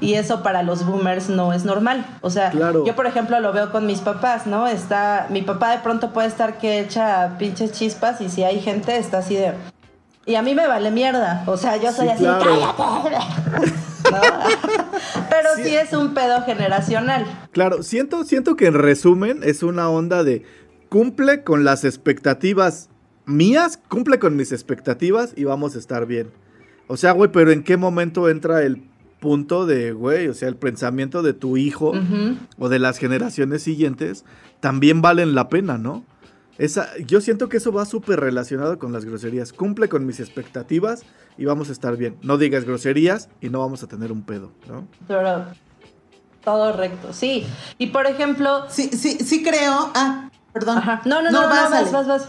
D: Y eso para los boomers no es normal. O sea,
B: Claro.
D: yo por ejemplo lo veo con mis papás, ¿no? Está, mi papá de pronto puede estar que echa pinches chispas y si hay gente está así de... Y a mí me vale mierda. O sea, yo soy
B: Sí,
D: así,
B: claro.
D: cállate. ¿No? Pero sí. es un pedo generacional.
B: Claro, siento, siento que en resumen es una onda de cumple con las expectativas mías, cumple con mis expectativas y vamos a estar bien. O sea, güey, pero ¿en qué momento entra el punto de, güey, o sea, el pensamiento de tu hijo o de las generaciones siguientes también valen la pena, ¿no? Esa, yo siento que eso va súper relacionado con las groserías. Cumple con mis expectativas y vamos a estar bien. No digas groserías y no vamos a tener un pedo, ¿no?
D: Pero todo recto, sí. Y por ejemplo...
C: Sí, sí, sí creo. Ah, perdón.
D: Ajá. No, no, no, no,
C: vas,
D: vas,
C: Ale.
D: vas, vas.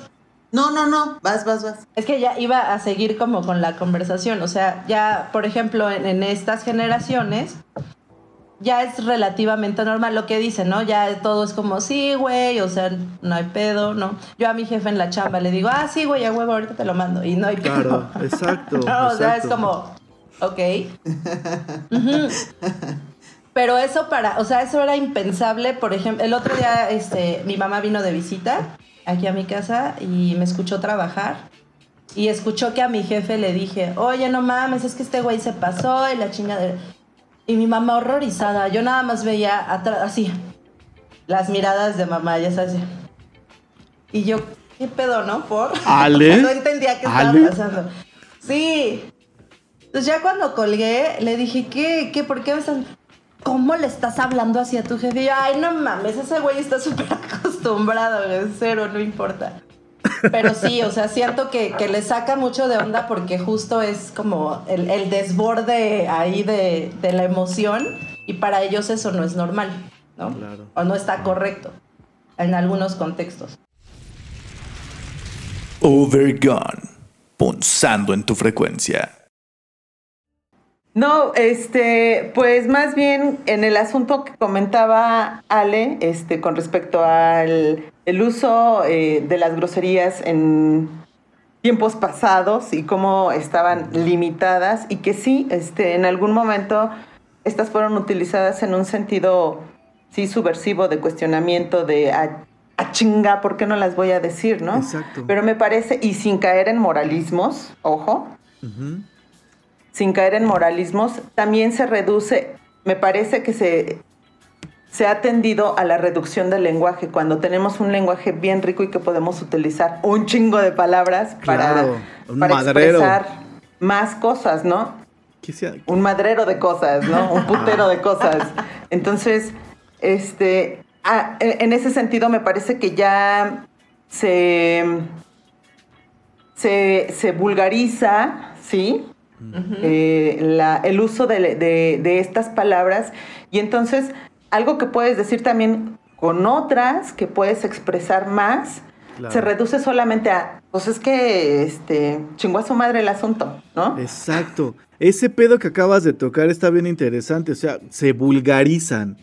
C: No, no, no, vas, vas, vas.
D: Es que ya iba a seguir como con la conversación. O sea, ya, por ejemplo, en, en estas generaciones, ya es relativamente normal lo que dicen, ¿no? Ya todo es como, sí, güey, o sea, no hay pedo, ¿no? Yo a mi jefe en la chamba le digo, ah, sí, güey, a huevo, ahorita te lo mando. Y no hay pedo.
B: Claro, exacto.
D: No, o sea, es
B: exacto.
D: como, ok. Ujú. Pero eso para, o sea, eso era impensable. Por ejemplo, el otro día, este, mi mamá vino de visita aquí a mi casa y me escuchó trabajar. Y escuchó que a mi jefe le dije, oye, no mames, es que este güey se pasó y la chingadera. Y mi mamá horrorizada, yo nada más veía atrás, así, las miradas de mamá, ya sabes. Y yo, ¿qué pedo, no? Por.
B: ¿Ale?
D: no entendía qué estaba
B: ¿Ale?
D: pasando. Sí. Entonces ya cuando colgué, le dije, ¿qué? ¿Qué? ¿Por qué me estás.? ¿Cómo le estás hablando así a tu jefe? Y yo, ay, no mames, ese güey está súper acostumbrado, güey, cero, no importa. Pero sí, o sea, siento que, que le saca mucho de onda porque justo es como el, el desborde ahí de, de la emoción y para ellos eso no es normal, ¿no?
B: Claro.
D: O no está correcto en algunos contextos.
A: Overgone. Punzando en tu frecuencia.
C: No, este, pues más bien en el asunto que comentaba Ale, este, con respecto al el uso eh, de las groserías en tiempos pasados y cómo estaban limitadas y que sí, este, en algún momento estas fueron utilizadas en un sentido sí subversivo de cuestionamiento de a, a chinga, ¿por qué no las voy a decir, no?
B: Exacto.
C: Pero me parece y sin caer en moralismos, ojo,
B: Ujú.
C: Sin caer en moralismos, también se reduce, me parece que se, se ha tendido a la reducción del lenguaje, cuando tenemos un lenguaje bien rico y que podemos utilizar un chingo de palabras
B: Claro, un
C: para, para expresar más cosas, ¿no?
B: ¿Qué sea-
C: Un madrero de cosas, ¿no? Un putero de cosas. Entonces, este, ah, en en ese sentido me parece que ya se, se, se vulgariza, ¿sí? Eh, la- el uso de, de- de estas palabras y entonces algo que puedes decir también con otras que puedes expresar más
B: Claro.
C: se reduce solamente a pues es que este chingó a su madre el asunto ¿no?
B: Exacto. Ese pedo que acabas de tocar está bien interesante. O sea, se vulgarizan.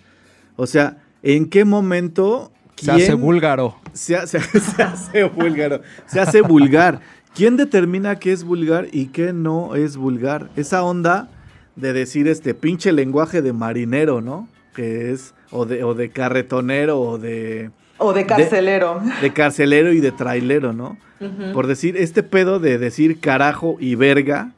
B: O sea, ¿en qué momento
E: Se hace búlgaro.
B: se, hace, se hace búlgaro? Se hace vulgar. ¿Quién determina qué es vulgar y qué no es vulgar? Esa onda de decir este pinche lenguaje de marinero, ¿no? Que es, o de, o de carretonero, o de,
C: o de carcelero
B: de carcelero y de trailero, ¿no? Por decir, este pedo de decir carajo y verga,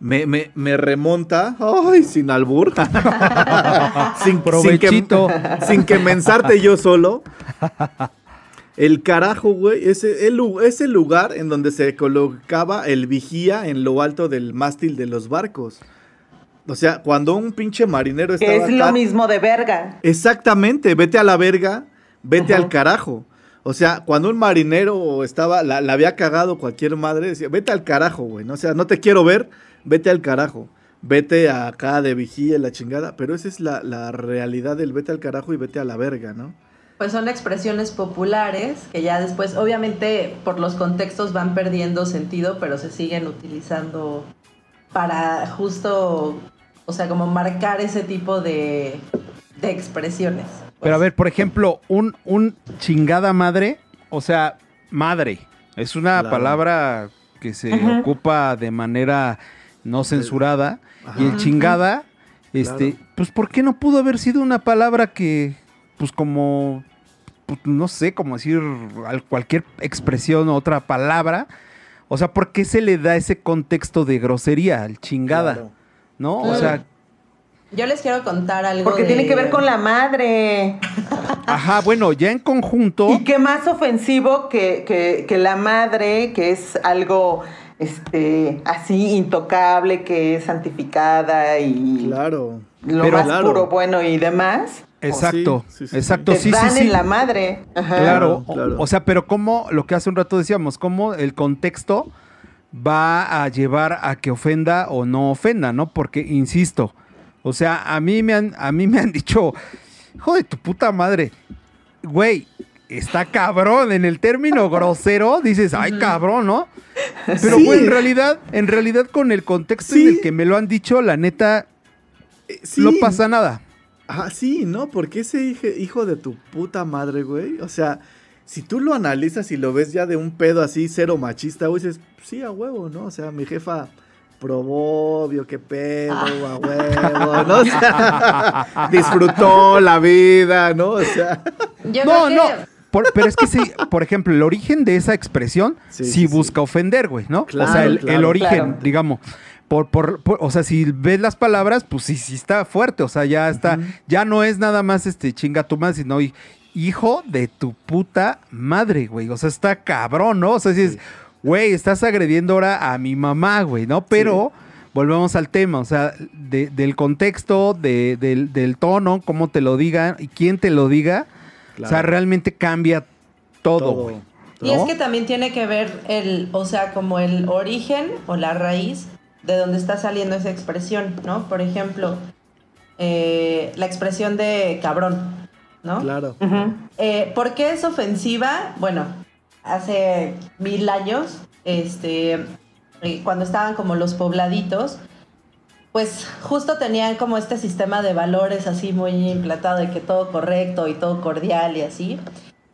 B: me, me, me remonta, ay, sin albur, sin,
E: Provechito.
B: Sin que, sin que mensarte yo solo. El carajo, güey, ese, el, lugar en donde se colocaba el vigía en lo alto del mástil de los barcos. O sea, cuando un pinche marinero estaba
C: es lo
B: acá-
C: mismo de verga
B: Exactamente, vete a la verga, vete
C: Ajá.
B: al carajo. O sea, cuando un marinero estaba, la, la había cagado cualquier madre, decía, vete al carajo, güey. ¿no? O sea, no te quiero ver, vete al carajo. Vete acá de vigía la chingada. Pero esa es la, la realidad del vete al carajo y vete a la verga, ¿no?
D: Pues son expresiones populares que ya después, obviamente, por los contextos van perdiendo sentido, pero se siguen utilizando para justo, o sea, como marcar ese tipo de, de expresiones.
E: Pero a ver, por ejemplo, un, un chingada madre, o sea, madre, es una
B: Claro.
E: palabra que se ocupa de manera no censurada. Y el
B: Ajá.
E: chingada, este,
B: Claro.
E: pues ¿por qué no pudo haber sido una palabra que, pues como, no sé, como decir al- cualquier expresión o otra palabra? O sea, ¿por qué se le da ese contexto de grosería al chingada?
B: Claro.
E: ¿No? O sea,
D: Yo les quiero contar algo.
C: porque
D: de-
C: tiene que ver con la madre
E: ajá, bueno, ya en conjunto.
C: y qué más ofensivo que, que, que la madre que es algo este así intocable que es santificada y
B: Claro.
C: lo
E: Pero-
C: más
B: Claro.
C: puro bueno y demás
E: Exacto,
B: sí, sí, sí.
E: exacto,
C: te
E: sí, sí,
C: dan
E: sí.
C: en la madre Ajá.
E: Claro,
B: Claro.
E: O, o sea, pero como lo que hace un rato decíamos, cómo el contexto va a llevar a que ofenda o no ofenda, ¿no? Porque, insisto, o sea, a mí me han, a mí me han dicho, joder, tu puta madre, güey, está cabrón, en el término grosero dices, ay, cabrón, ¿no? Pero,
B: Sí.
E: güey, en realidad, en realidad con el contexto
B: Sí.
E: en el que me lo han dicho, la neta,
B: Eh, sí.
E: no pasa nada.
B: Ah, sí, ¿no? Porque ese hije- hijo de tu puta madre, güey. O sea, si tú lo analizas y lo ves ya de un pedo así, cero machista, güey, dices, sí, a huevo, ¿no? O sea, mi jefa probó, vio qué pedo, a huevo, ¿no? O sea, disfrutó la vida, ¿no? O sea,
D: Yo
E: No, no.
D: que
E: por- pero es que sí, por ejemplo, el origen de esa expresión
B: Sí,
E: sí,
B: sí, sí.
E: busca ofender, güey, ¿no? o
B: Claro,
E: sea, el,
B: claro.
E: el origen,
C: Claro.
E: digamos. Por, por, por- o sea, si ves las palabras, pues sí, sí está fuerte. O sea, ya está, ya no es nada más este chinga tu madre, sino hi- hijo de tu puta madre, güey. O sea, está cabrón, ¿no? O sea, si es, güey, estás agrediendo ahora a mi mamá, güey, ¿no? Pero volvemos al tema, o sea, de- del contexto, de- del, del tono, cómo te lo digan y quién te lo diga. O sea, realmente cambia todo,
B: Todo.
E: güey.
D: Y es que también tiene que ver el, o sea, como el origen o la raíz de donde está saliendo esa expresión, ¿no? Por ejemplo, eh, la expresión de cabrón, ¿no?
B: Claro.
D: Eh, ¿Por qué es ofensiva? Bueno, hace mil años, este, eh, cuando estaban como los pobladitos, pues justo tenían como este sistema de valores así muy implantado de que todo correcto y todo cordial y así.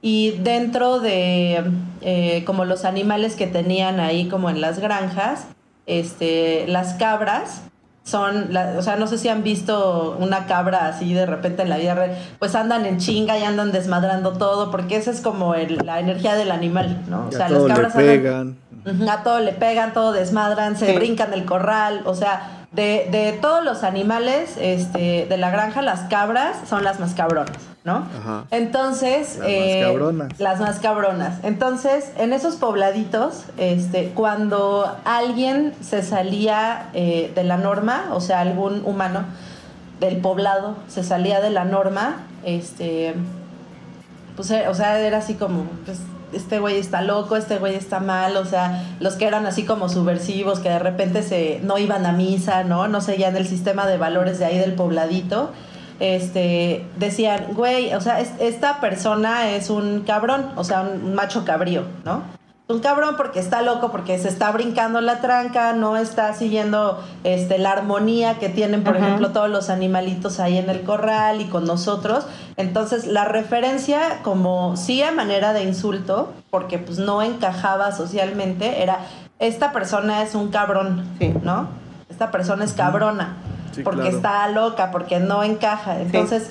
D: Y dentro de eh, como los animales que tenían ahí como en las granjas, este, las cabras son, la- o sea, no sé si han visto una cabra así de repente en la vida real, pues andan en chinga y andan desmadrando todo, porque esa es como el- la energía del animal, ¿no? O sea, las
B: le
D: cabras andan-
B: pegan.
D: A todo le pegan, todo desmadran, se
C: Sí.
D: brincan del corral, o sea, de, de todos los animales este, de la granja, las cabras son las más cabronas, ¿no?
B: Ajá.
D: Entonces,
B: Las más
D: eh,
B: cabronas.
D: las más cabronas. Entonces, en esos pobladitos, este, cuando alguien se salía eh, de la norma, o sea, algún humano del poblado se salía de la norma, este, pues, eh, o sea, era así como, pues, este güey está loco, este güey está mal, o sea, los que eran así como subversivos, que de repente se, no iban a misa, ¿no? No seguían el sistema de valores de ahí del pobladito, este, decían, güey, o sea, es- esta persona es un cabrón, o sea, un, macho cabrío, ¿no? Un cabrón porque está loco, porque se está brincando la tranca, no está siguiendo este, la armonía que tienen, por ejemplo, todos los animalitos ahí en el corral y con nosotros. Entonces, la referencia como sí a manera de insulto, porque pues no encajaba socialmente, era, esta persona es un cabrón,
C: Sí.
D: ¿no? Esta persona es cabrona,
B: Sí,
D: porque
B: claro.
D: está loca, porque no encaja. Entonces...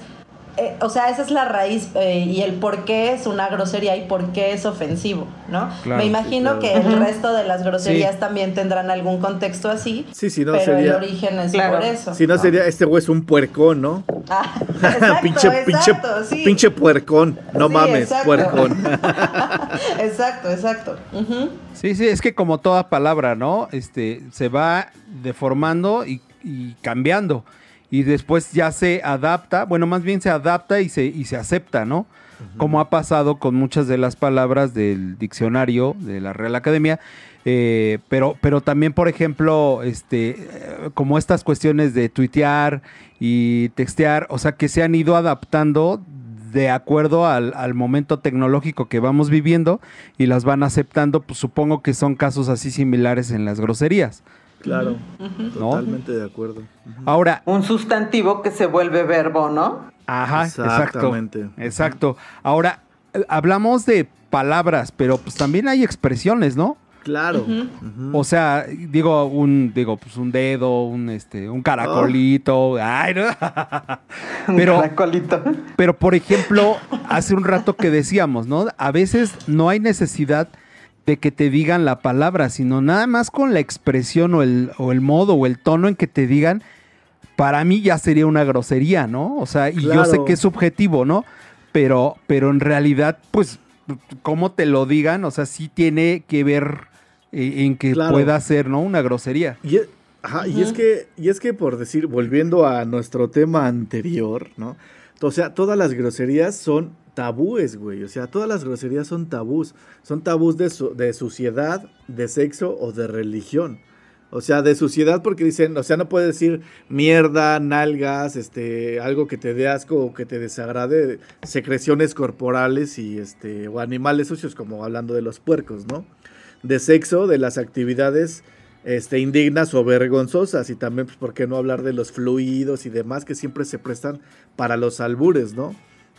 D: eh, o sea, esa es la raíz eh, y el por qué es una grosería y por qué es ofensivo, ¿no?
E: Claro,
D: Me
E: sí,
D: imagino
B: claro.
D: que el resto de las groserías
E: Sí.
D: también tendrán algún contexto así,
B: Sí, si no
D: pero
B: sería.
D: el origen es
C: Claro.
D: por eso.
B: Si no sería, este güey es un puercón, ¿no?
D: Ah, exacto,
B: pinche, pinche,
D: exacto, sí.
B: pinche puercón. No
D: Sí,
B: mames,
D: exacto.
B: puercón.
D: exacto, exacto.
E: Sí, sí, es que como toda palabra, ¿no? Este, se va deformando y, y cambiando. Y después ya se adapta, bueno, más bien se adapta y se, y se acepta, ¿no? Como ha pasado con muchas de las palabras del diccionario de la Real Academia. eh, pero, pero también, por ejemplo, este, eh, como estas cuestiones de tuitear y textear, o sea, que se han ido adaptando de acuerdo al, al momento tecnológico que vamos viviendo y las van aceptando, pues supongo que son casos así similares en las groserías.
B: Claro, totalmente de acuerdo.
E: Ahora,
C: Un sustantivo que se vuelve verbo, ¿no?
E: ajá, exacto.
B: Exactamente.
E: Exacto. Ahora, eh, hablamos de palabras, pero pues también hay expresiones, ¿no?
B: Claro.
E: O sea, digo un digo pues un dedo, un este un caracolito, ay, ¿no?
C: Un caracolito.
E: Pero, por ejemplo, hace un rato que decíamos, ¿no? A veces no hay necesidad de que te digan la palabra, sino nada más con la expresión o el, o el modo o el tono en que te digan, para mí ya sería una grosería, ¿no? O sea, y yo sé que es subjetivo, ¿no? Pero, pero en realidad, pues, cómo te lo digan, o sea, sí tiene que ver eh, en que
B: Claro.
E: pueda ser, ¿no? Una grosería.
B: Y, e- ajá, y es que, y es que por decir, volviendo a nuestro tema anterior, ¿no? O sea, todas las groserías son tabúes, güey. O sea, todas las groserías son tabús. Son tabús de, de suciedad, de sexo o de religión. O sea, de suciedad porque dicen, o sea, no puedes decir mierda, nalgas, este, algo que te dé asco o que te desagrade, secreciones corporales y este, o animales sucios, como hablando de los puercos, ¿no? De sexo, de las actividades este, indignas o vergonzosas y también, pues, ¿por qué no hablar de los fluidos y demás que siempre se prestan para los albures, ¿no?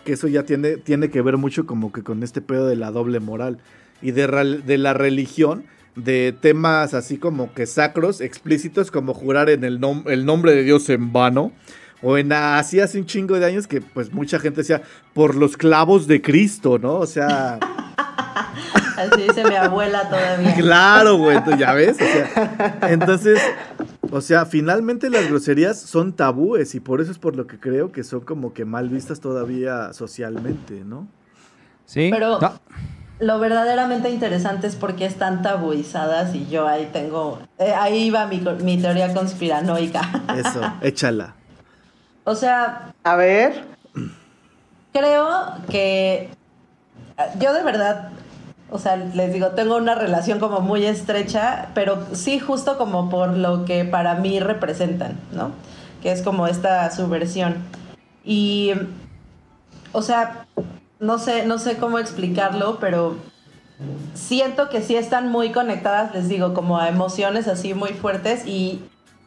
B: Que eso ya tiene, tiene que ver mucho como que con este pedo de la doble moral y de, la religión, de temas así como que sacros, explícitos, como jurar en el, nom- el nombre de Dios en vano O en así hace un chingo de años que pues mucha gente decía, por los clavos de Cristo, ¿no? O sea...
D: Así dice mi abuela todavía.
B: Claro, güey, tú ya ves. O sea, entonces, o sea, finalmente las groserías son tabúes y por eso es por lo que creo que son como que mal vistas todavía socialmente, ¿no?
E: Sí.
D: Pero
E: No,
D: lo verdaderamente interesante es por qué están tabuizadas y yo ahí tengo, eh, ahí va mi, mi teoría conspiranoica.
B: Eso, échala.
D: o sea,
C: A ver.
D: creo que yo de verdad, o sea, les digo, tengo una relación como muy estrecha, pero sí justo como por lo que para mí representan, ¿no? Que es como esta subversión. Y, o sea, no sé, no sé cómo explicarlo, pero siento que sí están muy conectadas, les digo, como a emociones así muy fuertes y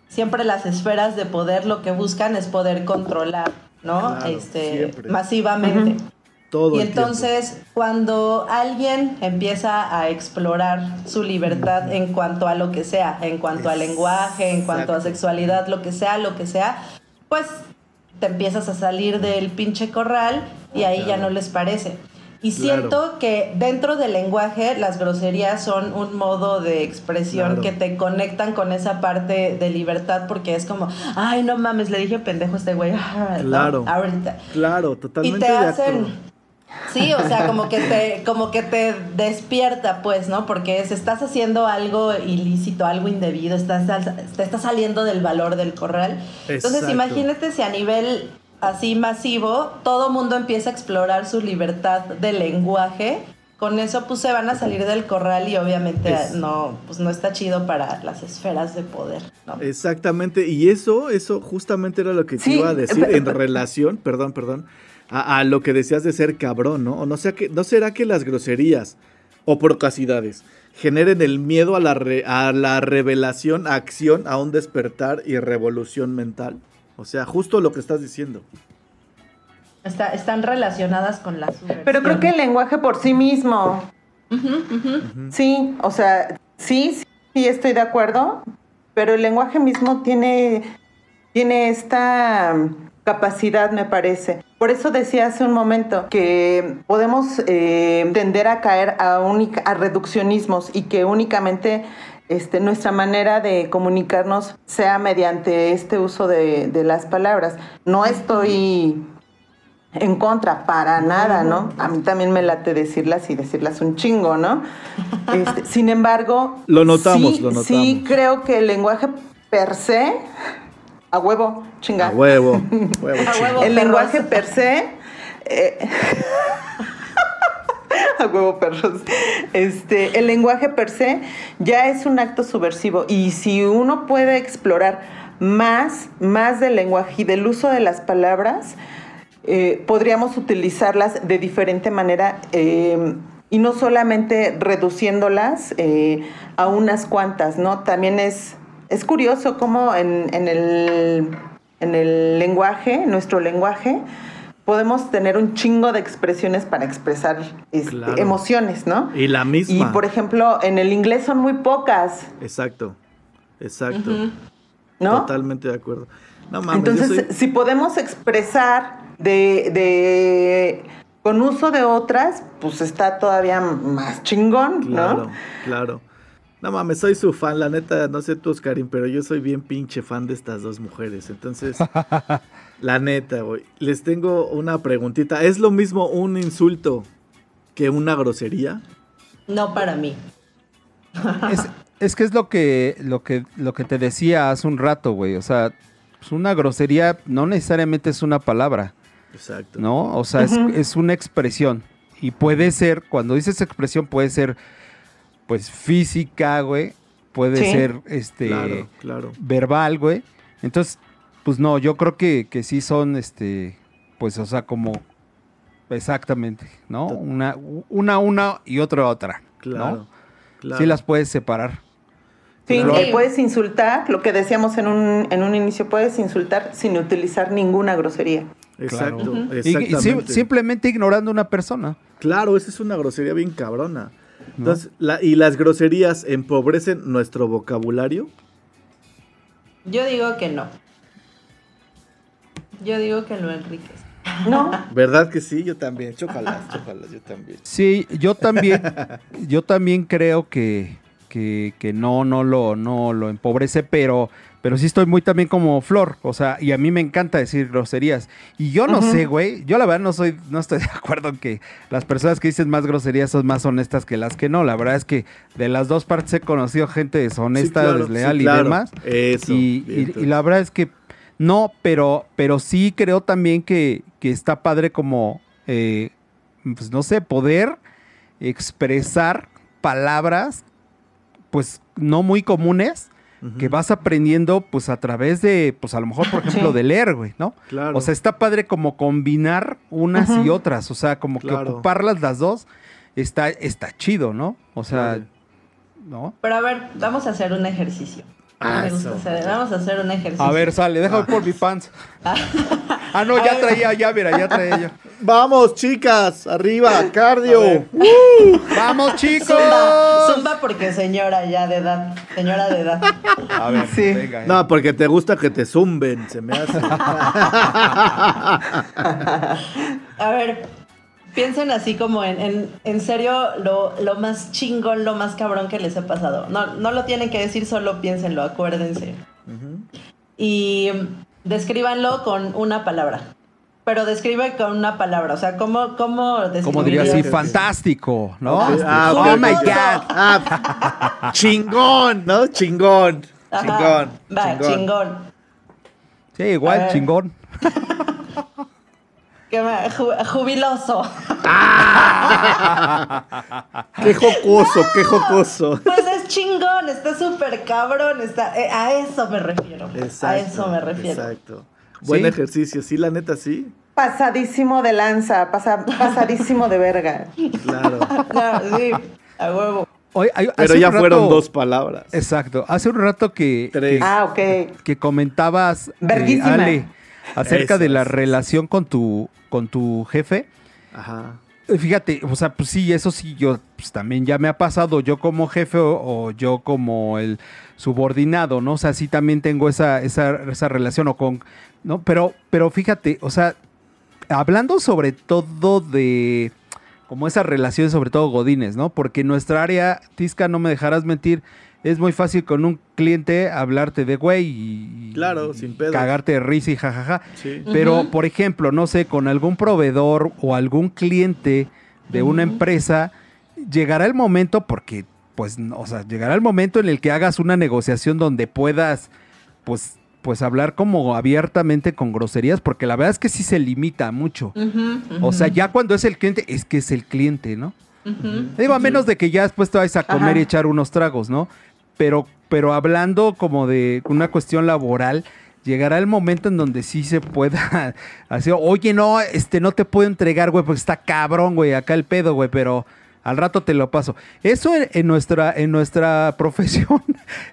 D: siempre las esferas de poder lo que buscan es poder controlar, ¿no?
B: Claro,
D: este,
B: siempre.
D: masivamente.
B: Todo
D: Y entonces, cuando alguien empieza a explorar su libertad en cuanto a lo que sea, en cuanto a lenguaje, en cuanto a sexualidad, lo que sea, lo que sea, pues te empiezas a salir del pinche corral y ahí ya no les parece. Y
B: Claro.
D: siento que dentro del lenguaje las groserías son un modo de expresión
B: Claro.
D: que te conectan con esa parte de libertad porque es como, ay, no mames, le dije pendejo a este güey. ¿no?
B: Claro.
D: Ahorita.
B: Claro,
D: Y
B: totalmente
D: te
B: de
D: hacen... Sí, o sea, como que te, como que te despierta, pues, ¿no? Porque es, estás haciendo algo ilícito, algo indebido, estás, te estás saliendo del valor del corral. Entonces, imagínate si a nivel así masivo, todo mundo empieza a explorar su libertad de lenguaje. Con eso, pues, se van a salir del corral y obviamente
B: Es-
D: no, pues, no está chido para las esferas de poder, ¿no?
B: Exactamente, y eso, eso justamente era lo que te
C: Sí,
B: iba a decir en relación, perdón, perdón, a, a lo que decías de ser cabrón, ¿no? O no, sea que, ¿No será que las groserías o procacidades generen el miedo a la, re- a la revelación, a acción, a un despertar y revolución mental? O sea, justo lo que estás diciendo.
D: Está- están relacionadas con la subversión.
C: Pero creo que el lenguaje por sí mismo. Sí, o sea, sí, sí, sí estoy de acuerdo, pero el lenguaje mismo tiene, tiene esta capacidad, me parece. Por eso decía hace un momento que podemos eh, tender a caer a, a reduccionismos y que únicamente este, nuestra manera de comunicarnos sea mediante este uso de, de las palabras. No estoy en contra, para nada, ¿no? A mí también me late decirlas y decirlas un chingo, ¿no? Este, sin embargo,
B: Lo notamos,
C: sí,
B: lo notamos.
C: Sí, creo que el lenguaje per se, a huevo, chinga.
B: A huevo, huevo,
D: A huevo.
C: El lenguaje per se. eh, a huevo, perros. Este, el lenguaje per se ya es un acto subversivo. Y si uno puede explorar más, más del lenguaje y del uso de las palabras, eh, podríamos utilizarlas de diferente manera. eh, y no solamente reduciéndolas eh, a unas cuantas, ¿no? También es, es curioso cómo en, en el, en el lenguaje, en nuestro lenguaje, podemos tener un chingo de expresiones para expresar este,
B: Claro.
C: emociones, ¿no?
B: Y la misma.
C: Y por ejemplo, en el inglés son muy pocas,
B: Exacto, exacto.
C: ¿no?
B: Totalmente de acuerdo. No mames, yo
C: Entonces,
B: soy-
C: si podemos expresar de, de con uso de otras, pues está todavía más chingón,
B: Claro,
C: ¿no?
B: claro. No mames, soy su fan, la neta, no sé tú, Oscarín, pero yo soy bien pinche fan de estas dos mujeres. Entonces, la neta, güey. Les tengo una preguntita. ¿Es lo mismo un insulto que una grosería?
D: No para mí.
E: Es, es que es lo que, lo que, lo que te decía hace un rato, güey. O sea, pues una grosería no necesariamente es una palabra,
B: Exacto.
E: ¿no? O sea, es- es, una expresión. Y puede ser, cuando dices expresión, puede ser, pues, física, güey. Puede
C: Sí.
E: ser, este,
B: Claro, claro.
E: verbal, güey. Entonces, pues no, yo creo que, que sí son, este, pues, o sea, como, exactamente, ¿no? Una, una, una y otra, otra.
B: Claro.
E: ¿no?
B: claro.
E: Sí las puedes separar.
C: Sí,
B: Claro.
C: eh, puedes insultar, lo que decíamos en un, en un inicio, puedes insultar sin utilizar ninguna grosería.
B: Exacto,
E: Claro. Y- simplemente ignorando a una persona.
B: Claro, esa es una grosería bien cabrona. Entonces, la- ¿y las groserías empobrecen nuestro vocabulario?
D: Yo digo que no. Yo digo que lo enriquece.
C: ¿No?
B: ¿Verdad que sí? Yo también. Chócalas, chócalas, yo también.
E: Sí, yo también, yo también creo que, que, que no, no lo, no lo empobrece, pero, pero sí estoy muy también como Flor, o sea, y a mí me encanta decir groserías. Y yo no sé, güey, yo la verdad no soy, no estoy de acuerdo en que las personas que dicen más groserías son más honestas que las que no. La verdad es que de las dos partes he conocido gente deshonesta,
B: Sí, claro,
E: desleal
B: sí,
E: y demás.
B: Eso.
E: Y la verdad es que no, pero, pero sí creo también que, que está padre como, eh, pues no sé, poder expresar palabras, pues no muy comunes, Que vas aprendiendo pues a través de, pues a lo mejor, por ejemplo,
C: Sí.
E: de leer, güey, ¿no?
B: Claro.
E: O sea, está padre como combinar unas y otras, o sea, como
B: Claro.
E: que ocuparlas las dos, está, está chido, ¿no? O sea. ¿no?
D: Pero a ver, vamos a hacer un ejercicio.
B: Ah,
D: Me gusta
B: eso.
D: hacer- vamos a hacer un ejercicio.
E: A ver, sale, déjame por mi pants. ah, no, ya traía, ya, mira, ya traía yo.
B: Vamos, chicas, arriba, cardio.
E: ¡Vamos, chicos!
D: Zumba, zumba porque señora ya de edad, señora de edad.
E: A ver,
C: Sí.
E: venga.
B: No, porque te gusta que te zumben, se me hace.
D: A ver, piensen así como en, en, en serio lo, lo más chingón, lo más cabrón que les ha pasado. No, no lo tienen que decir, solo piénsenlo, acuérdense. Y descríbanlo con una palabra. Pero describe con una palabra, o sea, ¿cómo, cómo
E: Como diría así, fantástico, ¿no?
B: Ah,
E: oh my. God.
B: Ah, chingón, ¿no? Chingón.
D: Ajá,
B: Chingón.
D: Va, chingón.
E: Sí, igual, chingón.
D: Que me- ju- jubiloso.
B: Qué jocoso, qué jocoso.
D: Pues es chingón, está súper cabrón, está, eh, a eso me refiero. a eso me refiero.
B: Exacto. Buen
E: Sí.
B: ejercicio, sí, la neta, sí.
C: Pasadísimo de lanza, pasa- pasadísimo de verga.
B: Claro.
D: No, sí, a huevo.
E: Hay-
B: Pero ya fueron dos palabras.
E: Exacto. Hace un rato que,
B: Tres.
E: que,
C: Ah, ok.
E: que comentabas, eh,
C: Verguísima.
E: Ale, acerca
B: Eso,
E: de la relación con tu, con tu jefe.
B: Ajá.
E: Eh, Fíjate, o sea, pues sí, eso sí, yo pues, también ya me ha pasado, yo como jefe o, o yo como el subordinado, ¿no? O sea, sí también tengo esa, esa, esa relación o con, ¿no? Pero, pero fíjate, o sea, hablando sobre todo de como esas relaciones, sobre todo Godines, ¿no? Porque en nuestra área, Tisca, no me dejarás mentir, es muy fácil con un cliente hablarte de güey y,
B: Claro,
E: y
B: sin pedos.
E: cagarte de risa y jajaja.
B: Sí.
E: Pero, por ejemplo, no sé, con algún proveedor o algún cliente de una empresa, llegará el momento, porque, pues, no, o sea, llegará el momento en el que hagas una negociación donde puedas, pues, pues hablar como abiertamente con groserías, porque la verdad es que sí se limita mucho. O sea, ya cuando es el cliente, es que es el cliente, ¿no? Digo, a menos de que ya después te vayas a comer
C: Ajá.
E: y echar unos tragos, ¿no? Pero, pero hablando como de una cuestión laboral, llegará el momento en donde sí se pueda así, oye, no, este no te puedo entregar, güey, porque está cabrón, güey, acá el pedo, güey, pero al rato te lo paso. Eso en, en nuestra, en nuestra profesión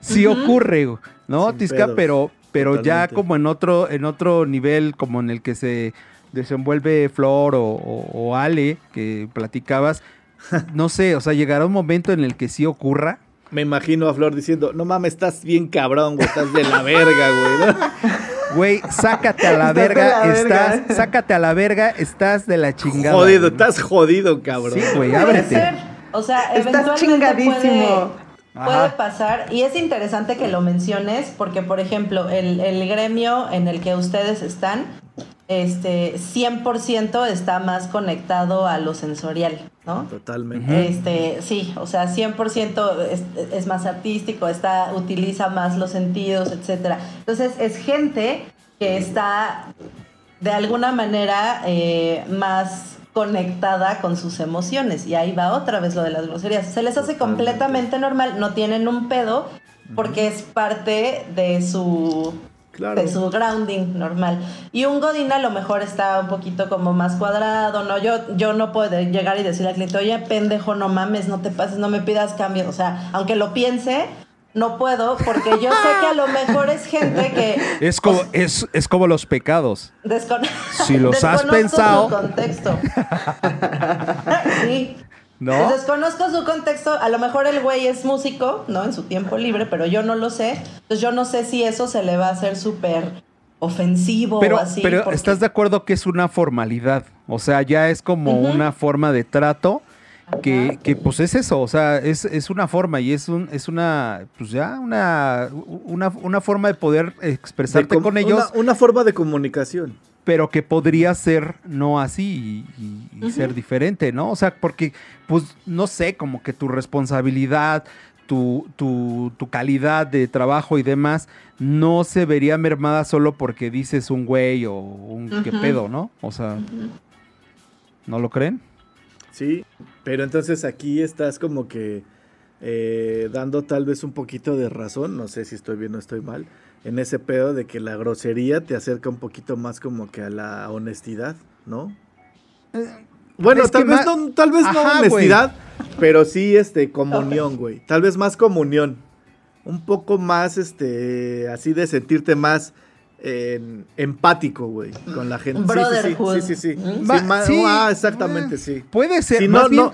E: sí
D: Ujú.
E: ocurre, güey, ¿no,
B: Sin
E: Tisca?
B: pedos,
E: Pero, pero ya como en otro, en otro nivel, como en el que se desenvuelve Flor o, o- o Ale, que platicabas, no sé, o sea, llegará un momento en el que sí ocurra.
B: Me imagino a Flor diciendo, no mames, estás bien cabrón, güey, estás de la verga, güey. ¿no?
E: Güey, sácate a la
C: Estás
E: verga,
C: la verga.
E: estás, sácate a la verga, estás de la chingada.
B: Jodido,
E: güey.
B: estás jodido, cabrón.
E: Sí, güey,
D: Puede
E: ábrete.
D: ser. O sea,
C: Estás
D: eventualmente
C: chingadísimo.
D: Puede, pasar. Y es interesante que lo menciones porque, por ejemplo, el, el gremio en el que ustedes están, este, 100% está más conectado a lo sensorial, ¿no?
B: Totalmente.
D: Este, sí, o sea, 100% es, es más artístico, está, utiliza más los sentidos, etcétera. Entonces, es gente que está de alguna manera eh, más conectada con sus emociones. Y ahí va otra vez lo de las groserías. Se les hace
B: Totalmente.
D: completamente normal, no tienen un pedo porque es parte de su
B: Claro.
D: de su grounding normal. Y un Godín a lo mejor está un poquito como más cuadrado, ¿no? Yo, yo no puedo llegar y decirle al cliente, oye, pendejo, no mames, no te pases, no me pidas cambio. O sea, aunque lo piense, no puedo, porque yo sé que a lo mejor es gente que
E: Es como, es, es como los pecados. Si los has pensado.
D: contexto. sí.
E: ¿No?
D: Desconozco su contexto. A lo mejor el güey es músico, ¿no? En su tiempo libre, pero yo no lo sé. Entonces yo no sé si eso se le va a hacer súper ofensivo
E: Pero,
D: o así.
E: pero
D: porque-
E: ¿estás de acuerdo que es una formalidad? O sea, ya es como una forma de trato que, que, pues es eso, o sea, es, es una forma y es un, es una, pues ya, una, una, una forma de poder
B: De
E: expresarte con ellos,
B: Una, una forma de comunicación.
E: Pero que podría ser no así y, y- y
D: Ujú.
E: ser diferente, ¿no? O sea, porque, pues, no sé, como que tu responsabilidad, tu, tu, tu calidad de trabajo y demás, no se vería mermada solo porque dices un güey o un qué
D: Ujú.
E: pedo, ¿no? O sea. ¿no lo creen?
B: Sí, pero entonces aquí estás como que eh, dando tal vez un poquito de razón, no sé si estoy bien o estoy mal, en ese pedo de que la grosería te acerca un poquito más como que a la honestidad, ¿no? Bueno,
E: es
B: tal vez, no, tal vez no honestidad, pero sí este comunión, güey. Tal vez más comunión. Un poco más este así de sentirte más en- empático, güey, con la gente. Sí, sí, sí, sí, sí, sí.
D: Mm.
B: Sí, ah, exactamente,
E: eh,
B: sí.
E: Puede ser,
B: Si
E: más
B: no,
E: bien-
B: no,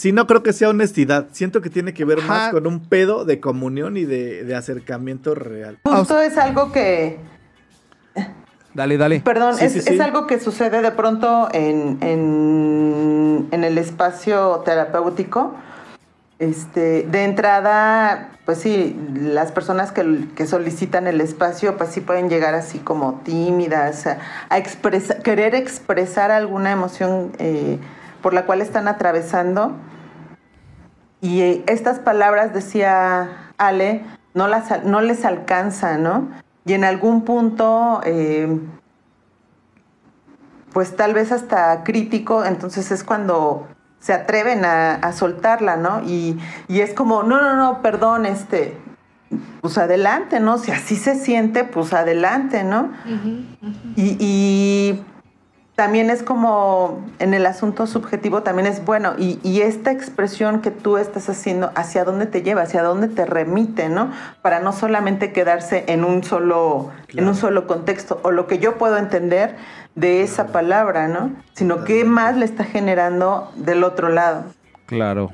B: si no creo que sea honestidad. Siento que tiene que ver más con un pedo de comunión y de, de acercamiento real.
C: Justo es algo que,
E: Dale, dale.
C: perdón,
B: Sí,
C: es,
B: sí, sí.
C: es algo que sucede de pronto en, en, en el espacio terapéutico. Este, de entrada, pues sí, las personas que, que solicitan el espacio, pues sí pueden llegar así como tímidas, a, a expresa- querer expresar alguna emoción eh, por la cual están atravesando. Y eh, estas palabras, decía Ale, no, las, no les alcanza, ¿no? Y en algún punto, eh, pues tal vez hasta crítico, entonces es cuando se atreven a, a soltarla, ¿no? Y, y es como, no, no, no, perdón, este, pues adelante, ¿no? Si así se siente, pues adelante, ¿no? Y, y también es como en el asunto subjetivo, también es bueno. Y, y esta expresión que tú estás haciendo, ¿hacia dónde te lleva? ¿Hacia dónde te remite? ¿no? Para no solamente quedarse en un solo, en un solo contexto, o lo que yo puedo entender de esa palabra, ¿no? Sino qué más le está generando del otro lado.
E: Claro.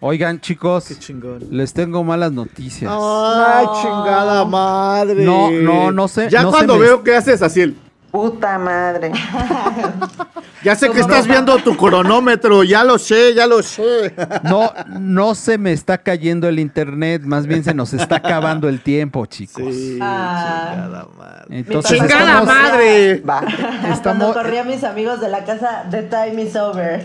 E: Oigan, chicos,
B: Qué chingón.
E: les tengo malas noticias.
B: Ay, chingada madre.
E: No, no, no sé-
B: Ya
E: no se
B: cuando
E: me-
B: veo que haces así, el-
C: Puta madre.
B: ya sé que estás viendo tu cronómetro, ya lo sé, ya lo sé.
E: No, no se me está cayendo el internet, más bien se nos está acabando el tiempo, chicos.
B: Sí,
D: Ah.
B: chingada madre.
E: Entonces
B: ¡Chingada
E: estamos-
B: madre!
C: Va.
D: Cuando corrí a mis amigos de la casa, the time is over.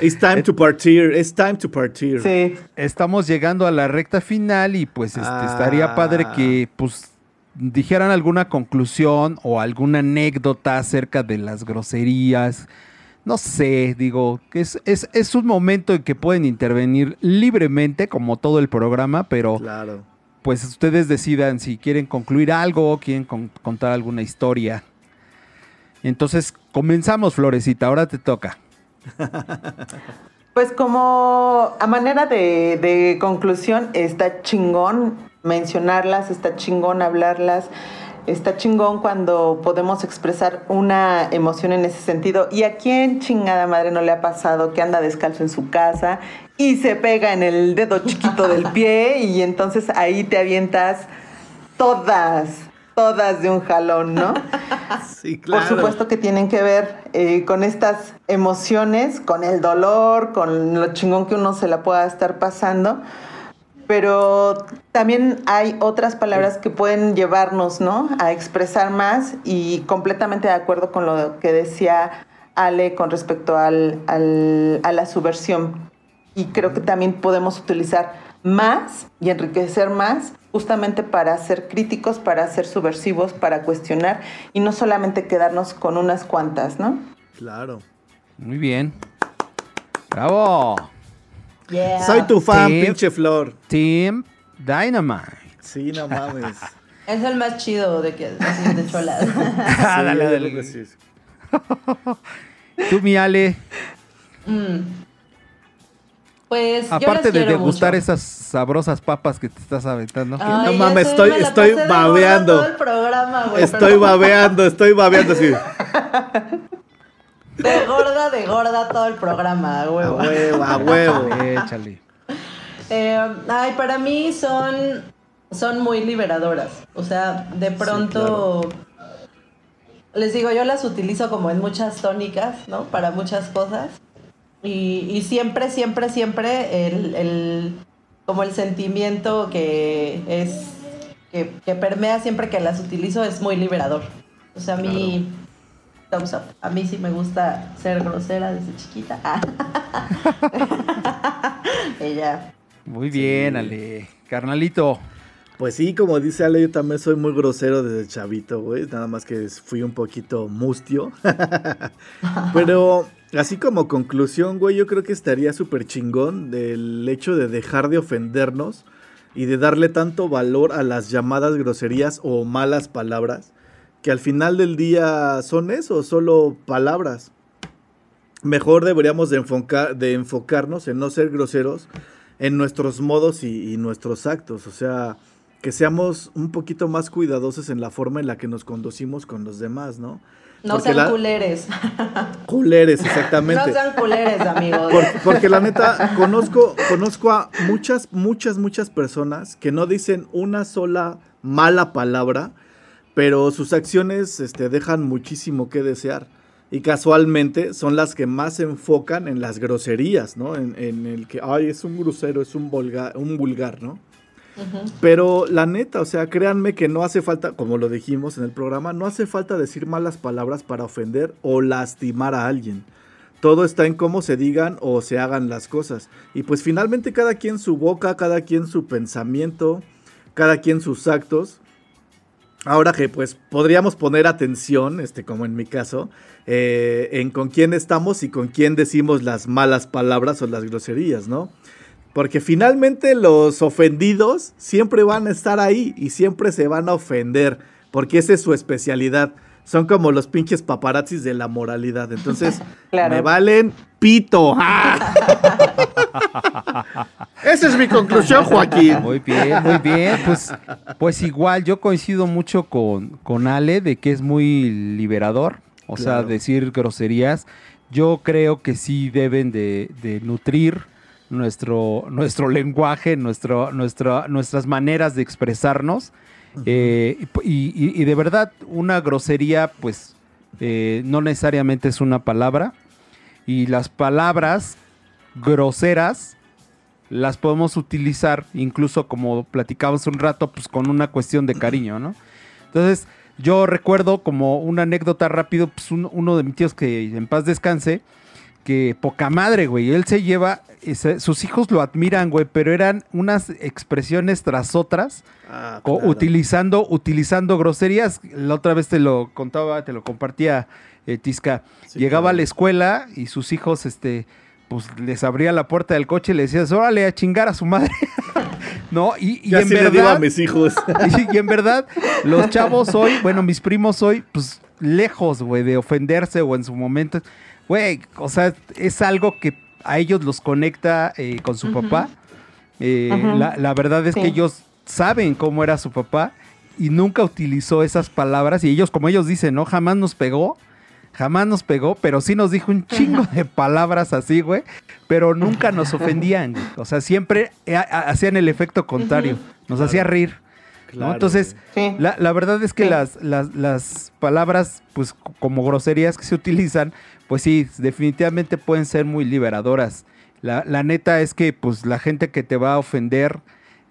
B: It's time to partir, it's time to partir.
C: Sí.
E: Estamos llegando a la recta final y pues este,
B: Ah.
E: estaría padre que pues dijeran alguna conclusión o alguna anécdota acerca de las groserías. No sé, digo, que es, es, es un momento en que pueden intervenir libremente, como todo el programa, pero
B: Claro.
E: pues ustedes decidan si quieren concluir algo o quieren con- contar alguna historia. Entonces, comenzamos, Florecita, ahora te toca.
C: Pues como a manera de, de conclusión, está chingón mencionarlas, está chingón hablarlas, está chingón cuando podemos expresar una emoción en ese sentido. ¿Y a quién chingada madre no le ha pasado que anda descalzo en su casa y se pega en el dedo chiquito del pie y entonces ahí te avientas todas, todas de un jalón, ¿no?
B: Sí, claro.
C: Por supuesto que tienen que ver eh, con estas emociones, con el dolor, con lo chingón que uno se la pueda estar pasando. Pero también hay otras palabras que pueden llevarnos, ¿no? A expresar más y completamente de acuerdo con lo que decía Ale con respecto al, al- a la subversión. Y creo que también podemos utilizar más y enriquecer más justamente para ser críticos, para ser subversivos, para cuestionar y no solamente quedarnos con unas cuantas, ¿no?
B: Claro.
E: Muy bien. Bravo.
D: Yeah.
B: Soy tu fan,
E: Sí.
B: pinche flor.
E: Team Dynamite.
B: Sí, no mames.
D: Es el más chido de que así de cholas.
E: Ah,
B: Sí,
E: dale, dale.
B: sí.
E: Tú, mi Ale,
D: Mm. Pues
E: aparte de degustar
D: mucho.
E: esas sabrosas papas que te estás aventando.
D: Ay,
B: No mames, estoy- estoy babeando.
D: Todo el programa, güey,
B: Estoy
D: pero
B: babeando, estoy babeando así.
D: De gorda, de gorda todo el programa,
B: A
D: huevo.
B: huevo, a huevo.
E: Échale.
D: Eh, ay, para mí son, son muy liberadoras. O sea, de pronto, les digo, yo las utilizo como en muchas tónicas, ¿no? Para muchas cosas. Y, y siempre, siempre, siempre el, el, como el sentimiento que es, que, que, permea siempre que las utilizo es muy liberador. O sea, a mí, thumbs up. A mí sí me gusta ser grosera desde chiquita. Ella.
E: Muy bien, Ale. Carnalito.
B: Pues sí, como dice Ale, yo también soy muy grosero desde chavito, güey. Nada más que fui un poquito mustio. Pero así como conclusión, güey, yo creo que estaría súper chingón del hecho de dejar de ofendernos y de darle tanto valor a las llamadas groserías o malas palabras, que al final del día son eso, solo palabras. Mejor deberíamos de, enfocar, de enfocarnos en no ser groseros en nuestros modos y, y nuestros actos. O sea, que seamos un poquito más cuidadosos en la forma en la que nos conducimos con los demás, ¿no?
D: No porque sean la... culeres.
B: Culeres, exactamente.
D: no sean culeres, amigos.
B: Por, porque la neta, conozco, conozco a muchas, muchas, muchas personas que no dicen una sola mala palabra, pero sus acciones este, dejan muchísimo que desear. Y casualmente son las que más se enfocan en las groserías, ¿no? En, en el que, ay, es un grosero, es un vulgar, un vulgar ¿no? Pero la neta, o sea, créanme que no hace falta, como lo dijimos en el programa, no hace falta decir malas palabras para ofender o lastimar a alguien. Todo está en cómo se digan o se hagan las cosas. Y pues finalmente cada quien su boca, cada quien su pensamiento, cada quien sus actos. Ahora que pues podríamos poner atención, este, como en mi caso, eh, en con quién estamos y con quién decimos las malas palabras o las groserías, ¿no? Porque finalmente los ofendidos siempre van a estar ahí y siempre se van a ofender, porque esa es su especialidad. Son como los pinches paparazzis de la moralidad. Entonces, claro. me valen pito. esa es mi conclusión, Joaquín.
E: Muy bien, muy bien. Pues, pues igual, yo coincido mucho con, con Ale de que es muy liberador. O claro. sea, decir groserías. Yo creo que sí deben de, de nutrir nuestro, nuestro lenguaje, nuestro, nuestro, nuestras maneras de expresarnos. Uh -huh. eh, y, y, de verdad, una grosería, pues, eh, no necesariamente es una palabra. Y las palabras groseras las podemos utilizar, incluso como platicamos un rato, pues con una cuestión de cariño, ¿no? Entonces, yo recuerdo como una anécdota rápido, pues un, uno de mis tíos que en paz descanse, que poca madre, güey. Él se lleva, ese, sus hijos lo admiran, güey, pero eran unas expresiones tras otras, ah, claro. utilizando, utilizando groserías. La otra vez te lo contaba, te lo compartía eh, Tisca. Sí, Llegaba claro. a la escuela y sus hijos, este, pues les abría la puerta del coche y le decías, órale a chingar a su madre. no, y, y
B: en verdad. a mis hijos.
E: y, y en verdad, los chavos hoy, bueno, mis primos hoy, pues lejos, güey, de ofenderse o en su momento güey, o sea, es algo que a ellos los conecta eh, con su uh -huh. papá. Eh, uh -huh. la, la, verdad es sí. que ellos saben cómo era su papá y nunca utilizó esas palabras y ellos, como ellos dicen, ¿no? Jamás nos pegó, jamás nos pegó, pero sí nos dijo un chingo de palabras así, güey, pero nunca nos ofendían. O sea, siempre eh, hacían el efecto contrario, nos claro. hacía reír. Claro, ¿no? Entonces, sí. la, la, verdad es que sí. las, las, las, palabras, pues como groserías que se utilizan, pues sí, definitivamente pueden ser muy liberadoras. La, la neta es que pues la gente que te va a ofender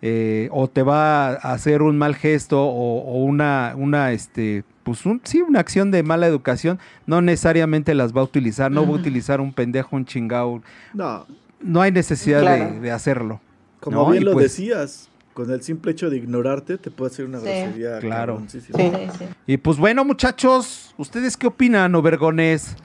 E: eh, o te va a hacer un mal gesto o, o una, una, este, pues un, sí, una acción de mala educación, no necesariamente las va a utilizar, no va a utilizar un pendejo, un chingao.
B: No.
E: No hay necesidad claro. de, de, hacerlo.
B: Como
E: ¿no?
B: bien y lo pues, decías, con el simple hecho de ignorarte te puede hacer una sí. grosería.
E: Claro. Sí, sí, y pues bueno, muchachos, ¿ustedes qué opinan, Obergones?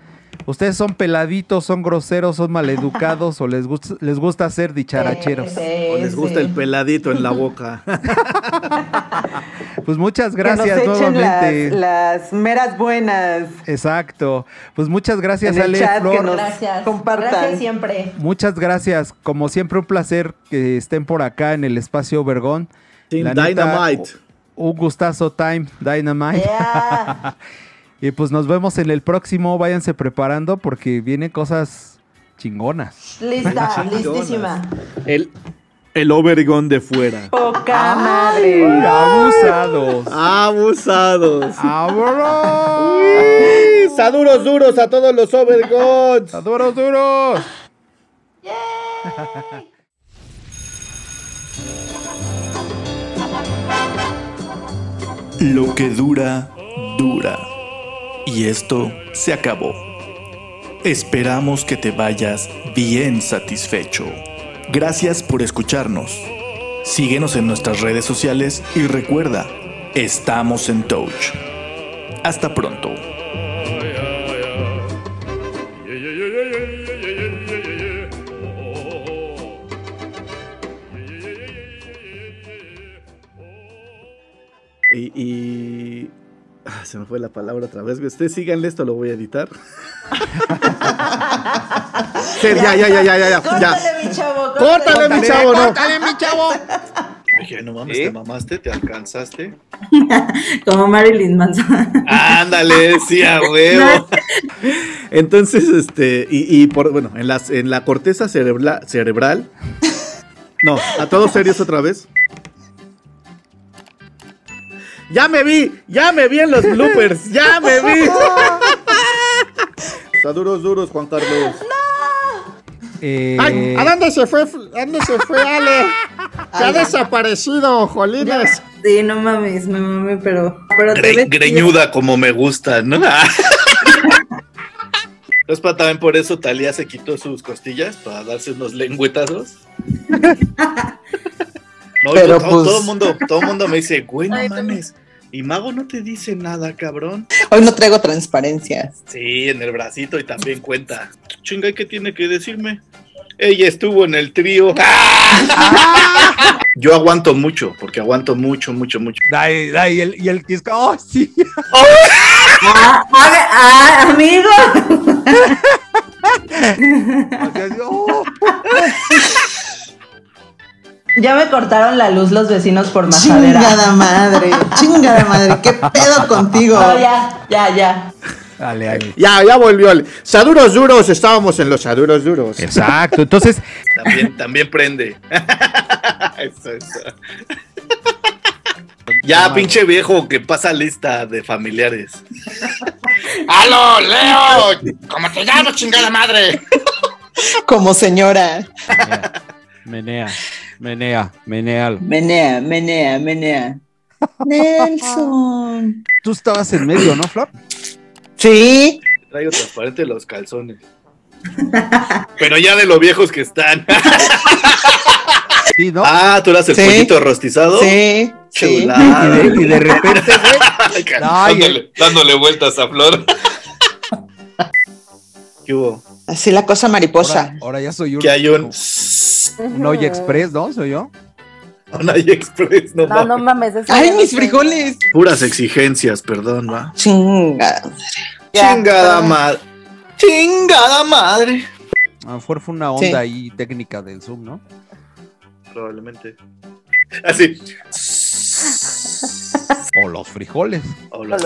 E: ¿Ustedes son peladitos, son groseros, son maleducados o les gusta, les gusta ser dicharacheros?
B: Sí, sí, o les gusta el peladito en la boca.
E: pues muchas gracias nuevamente.
C: Las, las, meras buenas.
E: Exacto. Pues muchas gracias, en Ale
C: chat,
E: Flor.
C: Que nos gracias. Compartan.
D: Gracias siempre.
E: Muchas gracias. Como siempre, un placer que estén por acá en el espacio Vergón.
B: Team Dynamite.
E: Un gustazo, Time Dynamite.
D: Yeah.
E: Y pues nos vemos en el próximo. Váyanse preparando porque vienen cosas chingonas.
D: Lista, listísima.
B: El,
F: el Obergón de fuera.
G: Poca madre.
E: Abusados.
F: Abusados. Uy, Saduros duros a todos los Overgons.
E: ¡Duros, duros!
H: Lo que dura, dura. Y esto se acabó. Esperamos que te vayas bien satisfecho. Gracias por escucharnos. Síguenos en nuestras redes sociales y recuerda, estamos en Touch. Hasta pronto.
F: Y, y- ah, se me fue la palabra otra vez. Ustedes síganle, esto lo voy a editar. Sí, ya, ya, ya, ya, ya, ya.
G: Córtale,
F: ya. Córtale, mi chavo, no.
E: mi chavo!
B: Dije, no mames,
I: ¿Eh?
B: te mamaste, te alcanzaste.
D: Como Marilyn Manson.
B: Ándale, sí, a huevo.
F: Entonces, este, y, y por, bueno, en, las, en la corteza cerebra- cerebral. No, a todos serios otra vez. Ya me vi, ya me vi en los bloopers, ya me vi. Está duros, duros, Juan Carlos.
E: Eh,
F: Ay, ¿a dónde se fue? ¿A dónde se fue Ale? Se ha desaparecido, Jolines.
D: Sí, no mames, me mame, pero. pero te
B: Gre- greñuda como me gusta, ¿no? Es para también por eso Talía se quitó sus costillas para darse unos lengüetazos. No,
C: Pero
B: yo- todo,
C: pues-
B: todo mundo, todo mundo me dice, güey, no
D: Ay,
B: mames. Y Mago no te dice nada, cabrón.
C: Hoy no traigo transparencias.
B: Sí, en el bracito y también cuenta. Chinga, ¿qué tiene que decirme? Ella estuvo en el trío. Yo aguanto mucho, porque aguanto mucho, mucho, mucho.
E: Dai, dai, y el, y el Kiska, ¡oh, sí!
D: Ah, ah, ah, amigo.
E: ¡oh!
G: Ya me cortaron la luz los vecinos por majadera.
C: Chingada madre, chingada madre, qué pedo contigo.
G: No, ya, ya, ya.
E: Dale, dale.
F: Ya, ya volvió. Saduros duros, estábamos en los saduros duros.
E: Exacto, entonces,
B: También, también prende. Eso, eso. Ya, pinche viejo que pasa lista de familiares. ¡Aló, Leo! ¿Cómo te llamas, chingada madre?
C: Como señora.
E: menea, menea, menealo.
C: Menea, menea, menea. Nelson.
E: Tú estabas en medio, ¿no, Flor?
C: Sí,
B: Traigo transparente los calzones. Pero ya de lo viejos que están.
E: Sí, ¿no?
B: Ah, tú eras el
C: Sí.
B: pollito rostizado.
C: sí, sí.
B: Chulada.
E: y, de, y de repente, güey,
B: dándole, dándole vueltas a Flor. ¿Qué hubo?
C: Así la cosa mariposa.
E: ahora, ahora ya soy un,
B: Que hay un.
E: un Oye Express, ¿no? Soy yo.
B: Express, no,
J: No,
B: mames.
J: no mames.
C: Ay, mis frijoles.
B: Puras exigencias, perdón, va.
C: Chingada.
J: Ya,
B: Chingada madre. Chingada madre.
E: A lo mejor fue una onda
C: Sí.
E: ahí técnica del Zoom, ¿no?
B: Probablemente. Así.
E: O los frijoles.
B: O
J: O
B: los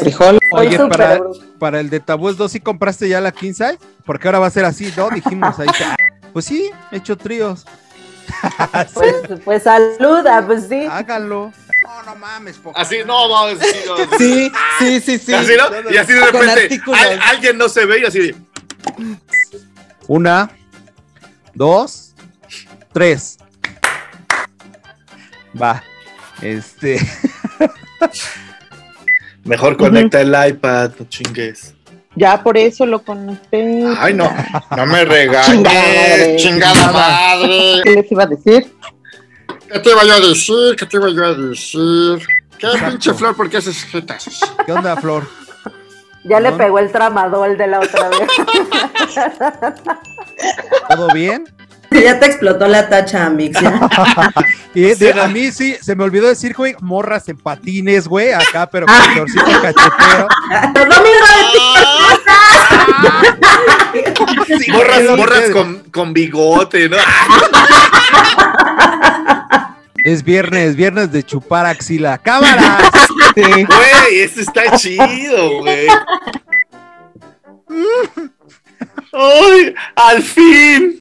B: frijoles.
E: Oye, para, para el de Tabúes 2, ¿sí compraste ya la King Size? Porque ahora va a ser así, ¿no? Dijimos ahí. ah, Pues sí, he hecho tríos.
J: Pues, pues saluda, pues sí.
E: Háganlo. No, no mames, poca
B: Así, no, vamos. Sí, no,
C: Sí, sí, sí, sí.
B: Así, ¿no? Y así de repente al- alguien no se ve y así de,
E: Una, dos, tres. Va. Este.
B: Mejor conecta el iPad, no chingues.
C: Ya por eso lo conecté.
B: Ay, no, no me regañes,
C: Chingada
B: chingada madre.
C: ¿Qué les iba a decir?
B: ¿Qué te iba yo a decir? ¿Qué te iba yo a decir? ¿Qué pinche flor? ¿Por qué haces jetas?
E: ¿Qué onda, Flor?
J: Ya le pegó el tramadol de la otra vez.
E: ¿Todo bien?
D: Ya te explotó la tacha, Mix. ya.
E: Y de-
B: Sí,
E: a mí sí, se me olvidó decir, güey, morras en patines, güey, acá, pero con torcito cachetero.
D: Domingo de
B: Morras,
E: Sí,
B: morras
E: sí.
B: con, con bigote, ¿no?
E: Es viernes, viernes de chupar axila. ¡Cámara!
C: Sí.
B: Güey, eso está chido, güey. ¡Ay! ¡Al fin!